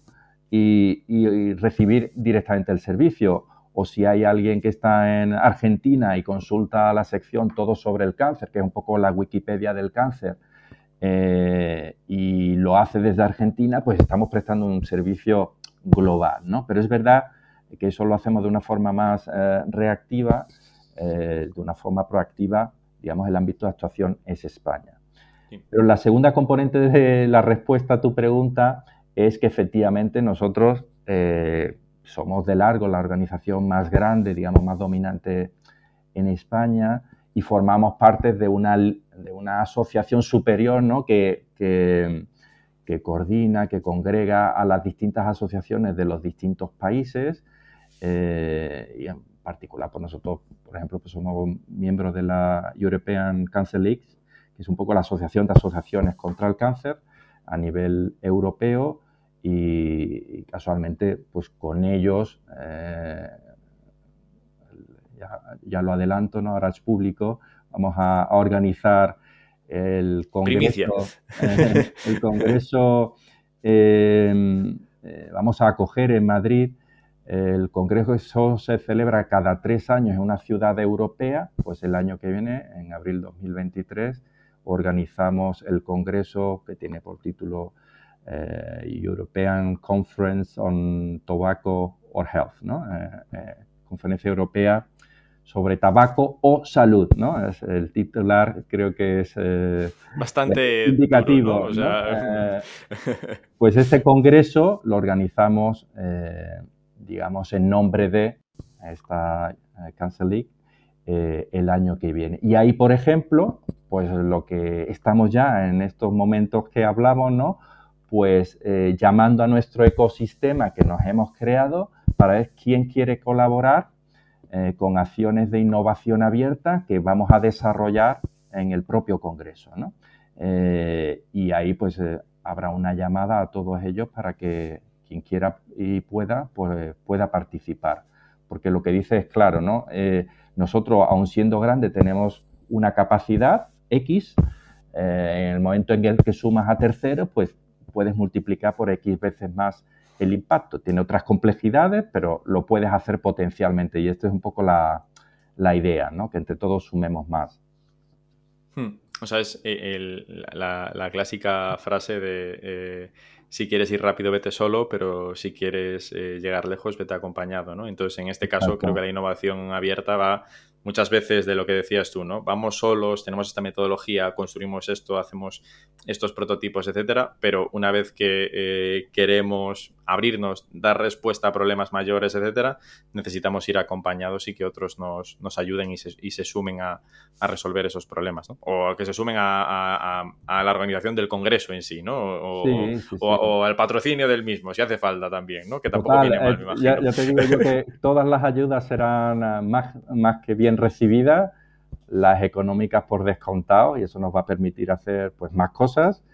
y recibir directamente el servicio o si hay alguien que está en Argentina y consulta la sección Todo sobre el cáncer, que es un poco la Wikipedia del cáncer, eh, y lo hace desde Argentina, pues estamos prestando un servicio global, ¿no? Pero es verdad que eso lo hacemos de una forma más eh, reactiva, eh, de una forma proactiva, digamos, el ámbito de actuación es España. Pero la segunda componente de la respuesta a tu pregunta es que efectivamente nosotros somos de largo la organización más grande, digamos, más dominante en España y formamos parte de una, de una asociación superior ¿no? que, que, coordina, que congrega a las distintas asociaciones de los distintos países eh, y en particular, pues nosotros, por ejemplo, pues somos miembros de la European Cancer League, que es un poco la asociación de asociaciones contra el cáncer a nivel europeo y, casualmente pues con ellos, eh, ya, lo adelanto, ¿no? ahora es público, vamos a, organizar el congreso, eh, el congreso em, eh, vamos a acoger en Madrid el congreso se celebra cada tres años en una ciudad europea, pues el año que viene, en abril 2023, organizamos el congreso que tiene por título eh, European Conference on Tobacco or Health, ¿no? Conferencia Europea sobre tabaco o salud, ¿no? Es el titular creo que es bastante indicativo. pues este congreso lo organizamos, digamos, en nombre de esta Cancer League el año que viene. Y ahí, por ejemplo, pues lo que estamos ya en estos momentos que hablamos, ¿no? pues eh, llamando a nuestro ecosistema que nos hemos creado para ver quién quiere colaborar eh, con acciones de innovación abierta que vamos a desarrollar en el propio Congreso. Eh, y ahí pues habrá una llamada a todos ellos para que quien quiera y pueda, pues, pueda participar. Porque lo que dice es claro, ¿no? nosotros, aun siendo grandes, tenemos una capacidad X, en el momento en el que sumas a terceros, pues puedes multiplicar por X veces más el impacto. Tiene otras complejidades, pero lo puedes hacer potencialmente. Y esta es un poco la, idea, ¿no? Que entre todos sumemos más. Hmm. O sea, es eh, la, clásica frase de eh, si quieres ir rápido, vete solo, pero si quieres eh, llegar lejos, vete acompañado, ¿no? Entonces, en este caso, creo que la innovación abierta va muchas veces de lo que decías tú, ¿no? Vamos solos, tenemos esta metodología, construimos esto, hacemos estos prototipos, etcétera, pero una vez que eh, queremos abrirnos, dar respuesta a problemas mayores, etcétera, necesitamos ir acompañados y que otros nos, ayuden y se, sumen a, resolver esos problemas, ¿no? O que se sumen a, la organización del Congreso en sí, ¿no? O, al patrocinio del mismo, si hace falta también, ¿no? Que tampoco viene mal, me imagino. Ya, te digo yo que todas las ayudas serán ah, más, más que bien recibidas, las económicas por descontado, y eso nos va a permitir hacer pues más cosas,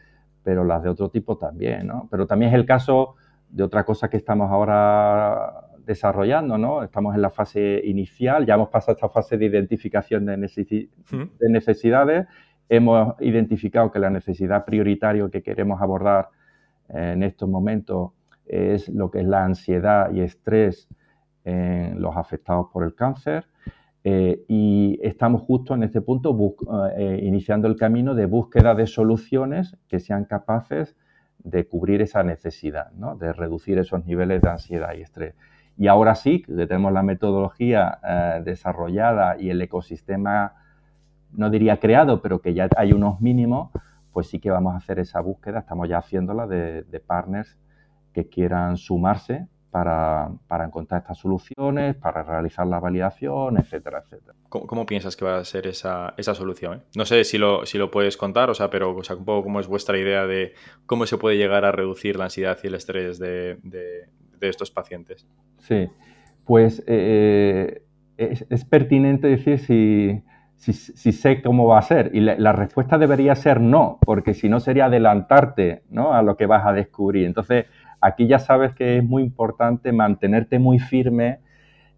pero las de otro tipo también, ¿no? Pero también es el caso de otra cosa que estamos ahora desarrollando, ¿no? Estamos en la fase inicial, ya hemos pasado esta fase de identificación de, necesidades, hemos identificado que la necesidad prioritaria que queremos abordar en estos momentos es lo que es la ansiedad y estrés en los afectados por el cáncer. Eh, y estamos justo en este punto eh, iniciando el camino de búsqueda de soluciones que sean capaces de cubrir esa necesidad, ¿no? de reducir esos niveles de ansiedad y estrés. Y ahora sí, que tenemos la metodología eh, desarrollada y el ecosistema no diría creado, pero que ya hay unos mínimos, pues sí que vamos a hacer esa búsqueda, estamos ya haciéndola de, de partners que quieran sumarse para, encontrar estas soluciones, para realizar la validación, etcétera, etcétera. ¿Cómo, piensas que va a ser esa, solución? Eh? No sé si lo, si lo puedes contar, o sea, pero o sea, un poco cómo es vuestra idea de cómo se puede llegar a reducir la ansiedad y el estrés de, estos pacientes. Sí, pues eh, es, pertinente decir si, si, sé cómo va a ser. Y la, respuesta debería ser no, porque si no sería adelantarte ¿no? a lo que vas a descubrir. Entonces, aquí ya sabes que es muy importante mantenerte muy firme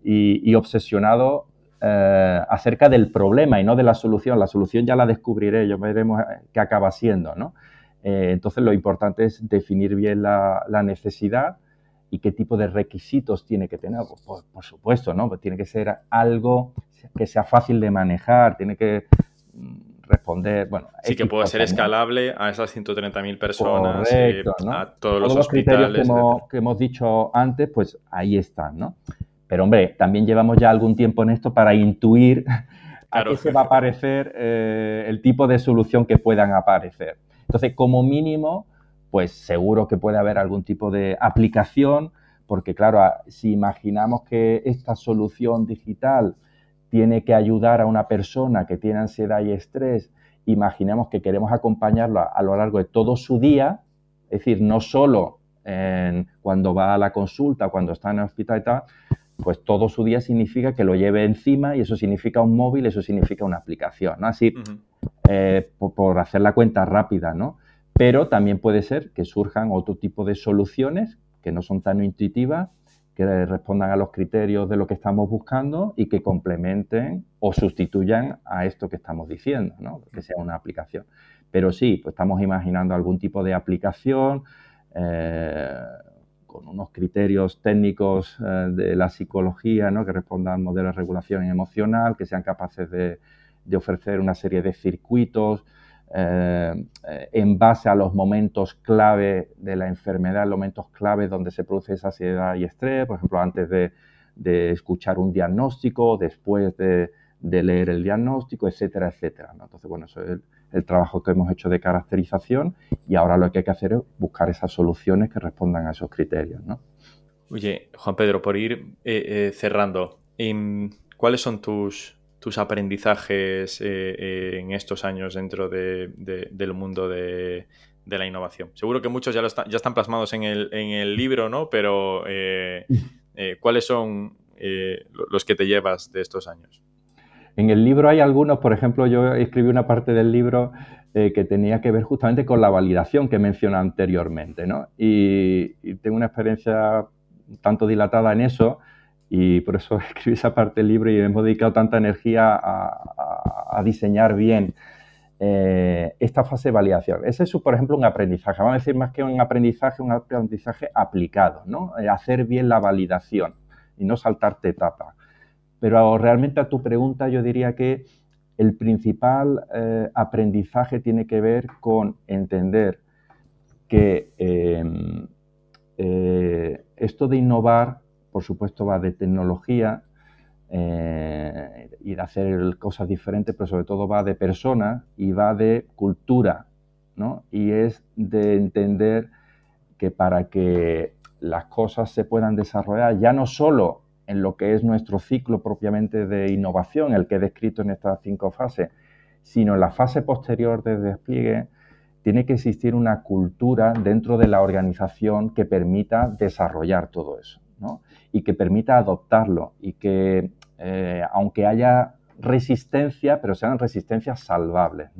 y, obsesionado eh, acerca del problema y no de la solución. La solución ya la descubriré, ya veremos eh, qué acaba siendo, ¿no? Eh, entonces lo importante es definir bien la, necesidad y qué tipo de requisitos tiene que tener. Pues, por, supuesto, ¿no? Pues tiene que ser algo que sea fácil de manejar, tiene que mm, responder, bueno... Sí, que pueda ser escalable a esas 130.000 personas, eh, a todos, los, los criterios que hemos, dicho antes, pues ahí están, ¿no? Pero hombre, también llevamos ya algún tiempo en esto para intuir a qué se va a parecer eh, el tipo de solución que puedan aparecer. Entonces, como mínimo, pues seguro que puede haber algún tipo de aplicación, porque claro, si imaginamos que esta solución digital tiene que ayudar a una persona que tiene ansiedad y estrés, imaginemos que queremos acompañarlo a, lo largo de todo su día, es decir, no solo cuando va a la consulta, cuando está en el hospital y tal, pues todo su día significa que lo lleve encima y eso significa un móvil, eso significa una aplicación, ¿no? Así, eh, por, por, hacer la cuenta rápida, ¿no? Pero también puede ser que surjan otro tipo de soluciones que no son tan intuitivas que respondan a los criterios de lo que estamos buscando y que complementen o sustituyan a esto que estamos diciendo, ¿no? que sea una aplicación. Pero sí, pues estamos imaginando algún tipo de aplicación eh, con unos criterios técnicos eh, de la psicología que respondan al modelo de regulación emocional, que sean capaces de, de ofrecer una serie de circuitos eh, en base a los momentos clave de la enfermedad, los momentos clave donde se produce esa ansiedad y estrés, por ejemplo, antes de, escuchar un diagnóstico, después de, leer el diagnóstico, etcétera, etcétera. Entonces, bueno, eso es el, trabajo que hemos hecho de caracterización y ahora lo que hay que hacer es buscar esas soluciones que respondan a esos criterios. ¿no? Oye, Juan Pedro, por ir eh, eh, cerrando, em, ¿cuáles son tus, tus aprendizajes eh, eh, en estos años dentro del mundo de, la innovación? Seguro que muchos ya, lo están plasmados en el, libro, ¿no? Pero eh, ¿cuáles son los que te llevas de estos años? En el libro hay algunos, por ejemplo, yo escribí una parte del libro que tenía que ver justamente con la validación que mencioné anteriormente, ¿no? y tengo una experiencia tanto dilatada en eso y por eso escribí esa parte del libro y hemos dedicado tanta energía a, diseñar bien eh, esta fase de validación. Ese es, por ejemplo, un aprendizaje. Vamos a decir más que un aprendizaje, un aprendizaje aplicado, ¿no? Eh, hacer bien la validación y no saltarte etapa. Pero realmente a tu pregunta yo diría que el principal eh, aprendizaje tiene que ver con entender que esto de innovar por supuesto, va de tecnología eh, y de hacer cosas diferentes, pero sobre todo va de personas y va de cultura, ¿no? Y es de entender que para que las cosas se puedan desarrollar, ya no solo en lo que es nuestro ciclo propiamente de innovación, el que he descrito en estas cinco fases, sino en la fase posterior de despliegue, tiene que existir una cultura dentro de la organización que permita desarrollar todo eso. Y que permita adoptarlo y que eh, aunque haya resistencia, pero sean resistencias salvables.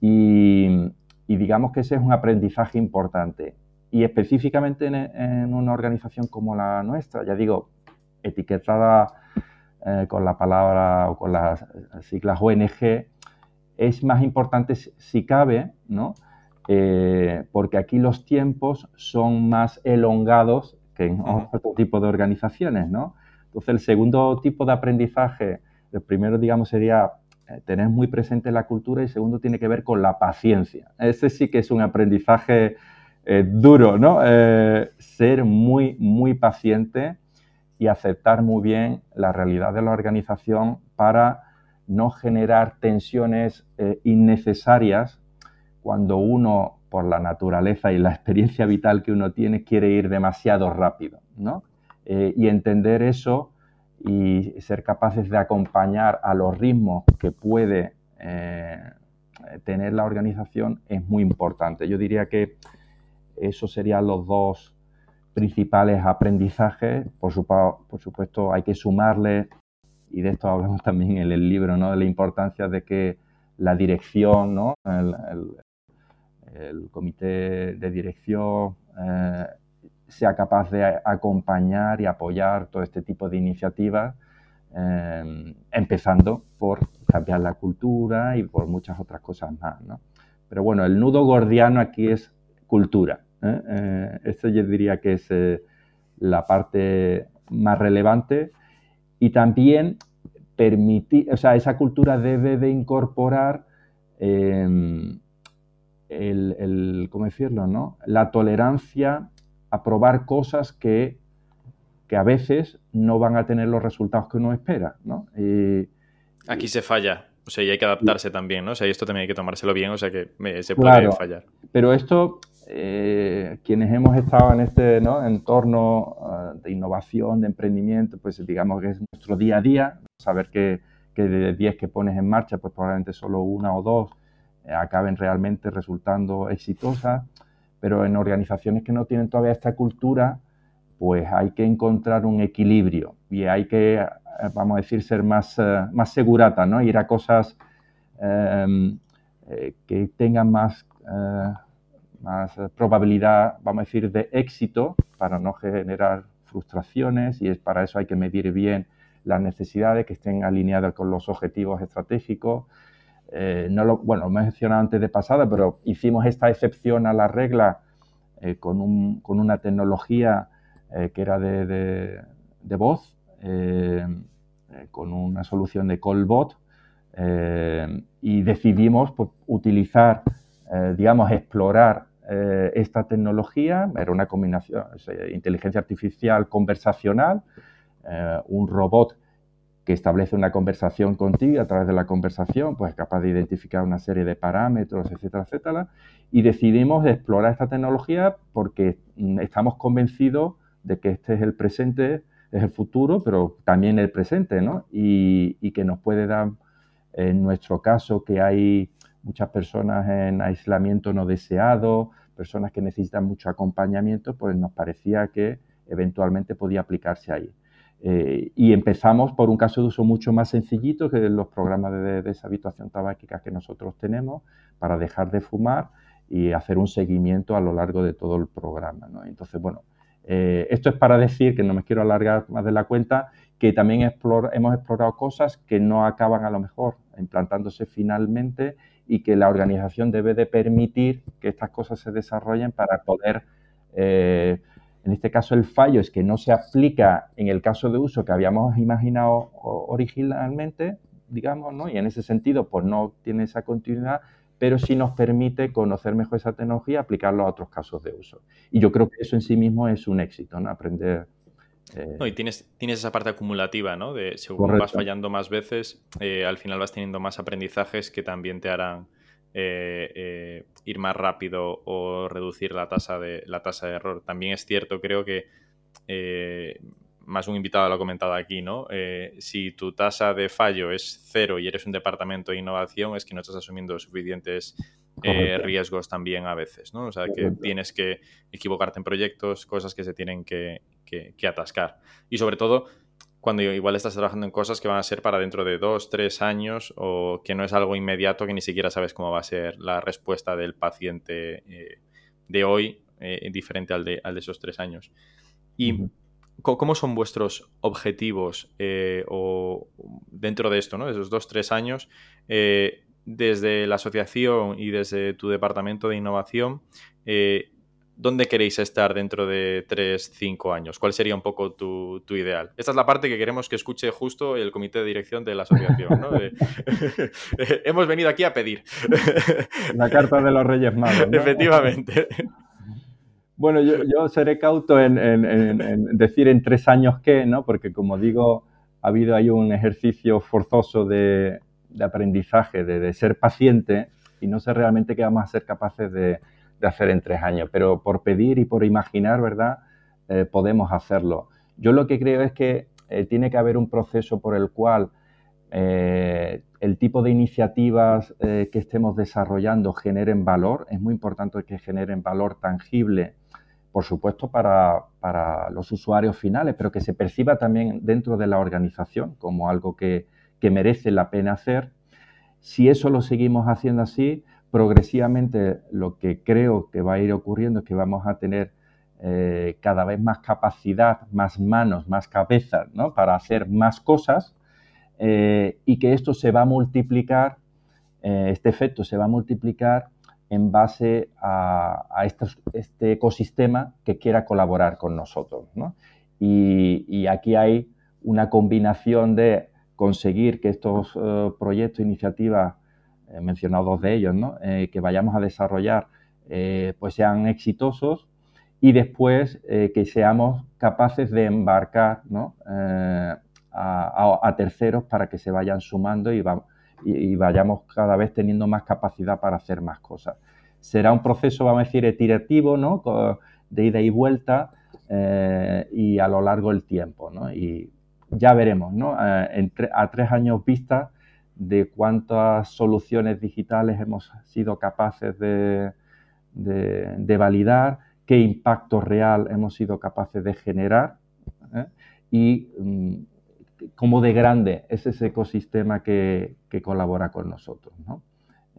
Y, digamos que ese es un aprendizaje importante. Y específicamente en, una organización como la nuestra, ya digo, etiquetada eh, con la palabra o con las siglas ONG, es más importante si cabe, ¿no? Eh, porque aquí los tiempos son más elongados que en otro tipo de organizaciones, ¿no? Entonces, el segundo tipo de aprendizaje, el primero, digamos, sería eh, tener muy presente la cultura y el segundo tiene que ver con la paciencia. Ese sí que es un aprendizaje eh, duro, ¿no? Eh, ser muy, muy paciente y aceptar muy bien la realidad de la organización para no generar tensiones eh, innecesarias cuando uno, por la naturaleza y la experiencia vital que uno tiene, quiere ir demasiado rápido, ¿no? Eh, y entender eso y ser capaces de acompañar a los ritmos que puede eh, tener la organización es muy importante. Yo diría que esos serían los dos principales aprendizajes. Por, supuesto, hay que sumarle, y de esto hablamos también en el libro, ¿no? de la importancia de que la dirección, ¿no? el, comité de dirección eh, sea capaz de acompañar y apoyar todo este tipo de iniciativas, eh, empezando por cambiar la cultura y por muchas otras cosas más. ¿no? Pero bueno, el nudo gordiano aquí es cultura. ¿eh? Eh, esto yo diría que es eh, la parte más relevante y también permitir, o sea, esa cultura debe de incorporar em, el, ¿cómo decirlo? No? La tolerancia a probar cosas que, que, a veces no van a tener los resultados que uno espera, ¿no? Aquí se falla. O sea, y hay que adaptarse también, ¿no? O sea, y esto también hay que tomárselo bien, o sea, que se puede fallar. Pero esto, eh, quienes hemos estado en este entorno ah, de innovación, de emprendimiento, pues digamos que es nuestro día a día, saber que, de 10 que pones en marcha, pues probablemente solo una o dos acaben realmente resultando exitosas, pero en organizaciones que no tienen todavía esta cultura, pues hay que encontrar un equilibrio y hay que eh, vamos a decir, ser más, eh, más segurata, ¿no? Ir a cosas em, eh, que tengan más, más probabilidad, vamos a decir, de éxito para no generar frustraciones y es para eso hay que medir bien las necesidades que estén alineadas con los objetivos estratégicos. No lo, bueno, lo mencionado antes de pasada, pero hicimos esta excepción a la regla con, un, con, una tecnología que era de, de, voz eh, eh, con una solución de Callbot eh, y decidimos pues, utilizar, digamos, explorar esta tecnología. Era una combinación, de inteligencia artificial conversacional, un robot que establece una conversación contigo a través de la conversación, pues es capaz de identificar una serie de parámetros, etcétera, etcétera. Y decidimos explorar esta tecnología porque mm, estamos convencidos de que este es el presente es el futuro, pero también el presente, ¿no? Y, que nos puede dar, en nuestro caso, que hay muchas personas en aislamiento no deseado, personas que necesitan mucho acompañamiento, pues nos parecía que eventualmente podía aplicarse ahí. Eh, y empezamos por un caso de uso mucho más sencillito que los programas de deshabituación tabáquica que nosotros tenemos para dejar de fumar y hacer un seguimiento a lo largo de todo el programa. ¿no? Entonces, bueno, eh, esto es para decir, que no me quiero alargar más de la cuenta, que también hemos explorado cosas que no acaban a lo mejor implantándose finalmente y que la organización debe de permitir que estas cosas se desarrollen para poder, eh, en este caso el fallo es que no se aplica en el caso de uso que habíamos imaginado originalmente, digamos, ¿no? y en ese sentido pues no tiene esa continuidad, pero sí nos permite conocer mejor esa tecnología y aplicarlo a otros casos de uso. Y yo creo que eso en sí mismo es un éxito, ¿no? Aprender. Eh, no, y tienes, tienes esa parte acumulativa, ¿no? De según vas fallando más veces, eh, al final vas teniendo más aprendizajes que también te harán eh, ir más rápido o reducir la tasa de, la tasa de error. También es cierto, creo que más un invitado lo ha comentado aquí, ¿no? Eh, si tu tasa de fallo es cero y eres un departamento de innovación, es que no estás asumiendo suficientes eh, riesgos también a veces, ¿no? O sea, que tienes que equivocarte en proyectos, cosas que se tienen que, atascar. Y sobre todo, cuando igual estás trabajando en cosas que van a ser para dentro de dos, tres años o que no es algo inmediato que ni siquiera sabes cómo va a ser la respuesta del paciente eh, de hoy, diferente al de, al de esos tres años. Y ¿Cómo son vuestros objetivos eh, o dentro de esto, ¿no? esos dos, tres años, eh, desde la asociación y desde tu departamento de innovación, eh, ¿dónde queréis estar dentro de tres, cinco años? ¿Cuál sería un poco tu, ideal? Esta es la parte que queremos que escuche justo el comité de dirección de la asociación. ¿no? hemos venido aquí a pedir. La carta de los Reyes Magos. Efectivamente. Bueno, yo, seré cauto en, decir en tres años qué, ¿no? Porque como digo, ha habido ahí un ejercicio forzoso de, aprendizaje, de, ser paciente y no sé realmente qué vamos a ser capaces de, hacer en tres años, pero por pedir y por imaginar, ¿verdad? Eh, podemos hacerlo. Yo lo que creo es que eh, tiene que haber un proceso por el cual eh, el tipo de iniciativas que estemos desarrollando generen valor. Es muy importante que generen valor tangible, por supuesto, para, los usuarios finales, pero que se perciba también dentro de la organización como algo que, que merece la pena hacer. Si eso lo seguimos haciendo así, progresivamente lo que creo que va a ir ocurriendo es que vamos a tener eh, cada vez más capacidad, más manos, más cabezas ¿no? para hacer más cosas eh, y que esto se va a multiplicar, eh, este efecto se va a multiplicar en base a, este ecosistema que quiera colaborar con nosotros. Y, aquí hay una combinación de conseguir que estos proyectos, iniciativas, he mencionado dos de ellos, que vayamos a desarrollar, pues sean exitosos y después eh, que seamos capaces de embarcar eh, a, terceros para que se vayan sumando y, vayamos cada vez teniendo más capacidad para hacer más cosas. Será un proceso, vamos a decir, iterativo, ¿no? de ida y vuelta eh, y a lo largo del tiempo. ¿no? Y ya veremos ¿no? a tres años vista de cuántas soluciones digitales hemos sido capaces de, de validar qué impacto real hemos sido capaces de generar ¿eh? y mm, cómo de grande es ese ecosistema que, colabora con nosotros. ¿no?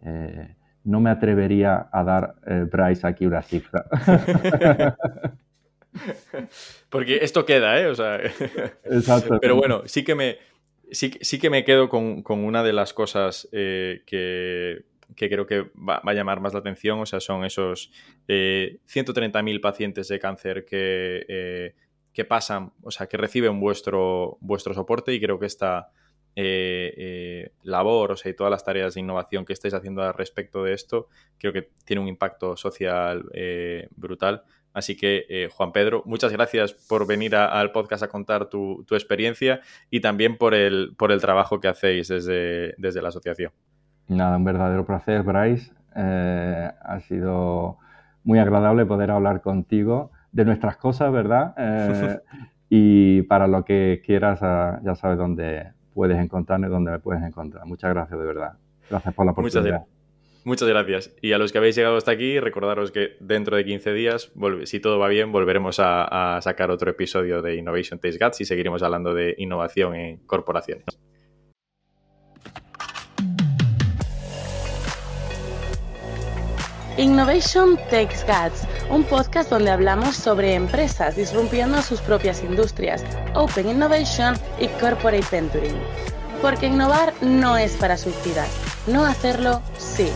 Eh, no me atrevería a dar, eh, Bryce, aquí una cifra. Porque esto queda, ¿eh? O sea, Pero bueno, sí que me, sí, sí que me quedo con, una de las cosas que, que creo que va, a llamar más la atención, o sea, son esos 130.000 eh, pacientes de cáncer que, eh, que pasan, o sea, que reciben vuestro, vuestro soporte y creo que esta eh, labor, o sea, y todas las tareas de innovación que estáis haciendo al respecto de esto, creo que tiene un impacto social brutal. Así que, Juan Pedro, muchas gracias por venir al podcast a contar tu, tu, experiencia y también por el, por el trabajo que hacéis desde, desde la asociación. Nada, un verdadero placer, Bryce. Eh, ha sido muy agradable poder hablar contigo de nuestras cosas, ¿verdad? Eh, y para lo que quieras, ah, ya sabes dónde puedes encontrarme, dónde me puedes encontrar. Muchas gracias, de verdad. Gracias por la oportunidad. Muchas, gracias. Y a los que habéis llegado hasta aquí, recordaros que dentro de 15 días, si todo va bien, volveremos a, sacar otro episodio de Innovation Taste Guts y seguiremos hablando de innovación en corporaciones. Innovation Takes Guts, un podcast donde hablamos sobre empresas disrumpiendo sus propias industrias, Open Innovation y Corporate Venturing. Porque innovar no es para suicidas, no hacerlo sí.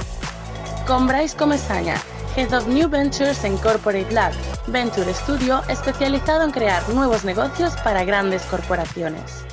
Con Bryce Comesaña, Head of New Ventures en Corporate Lab, Venture Studio especializado en crear nuevos negocios para grandes corporaciones.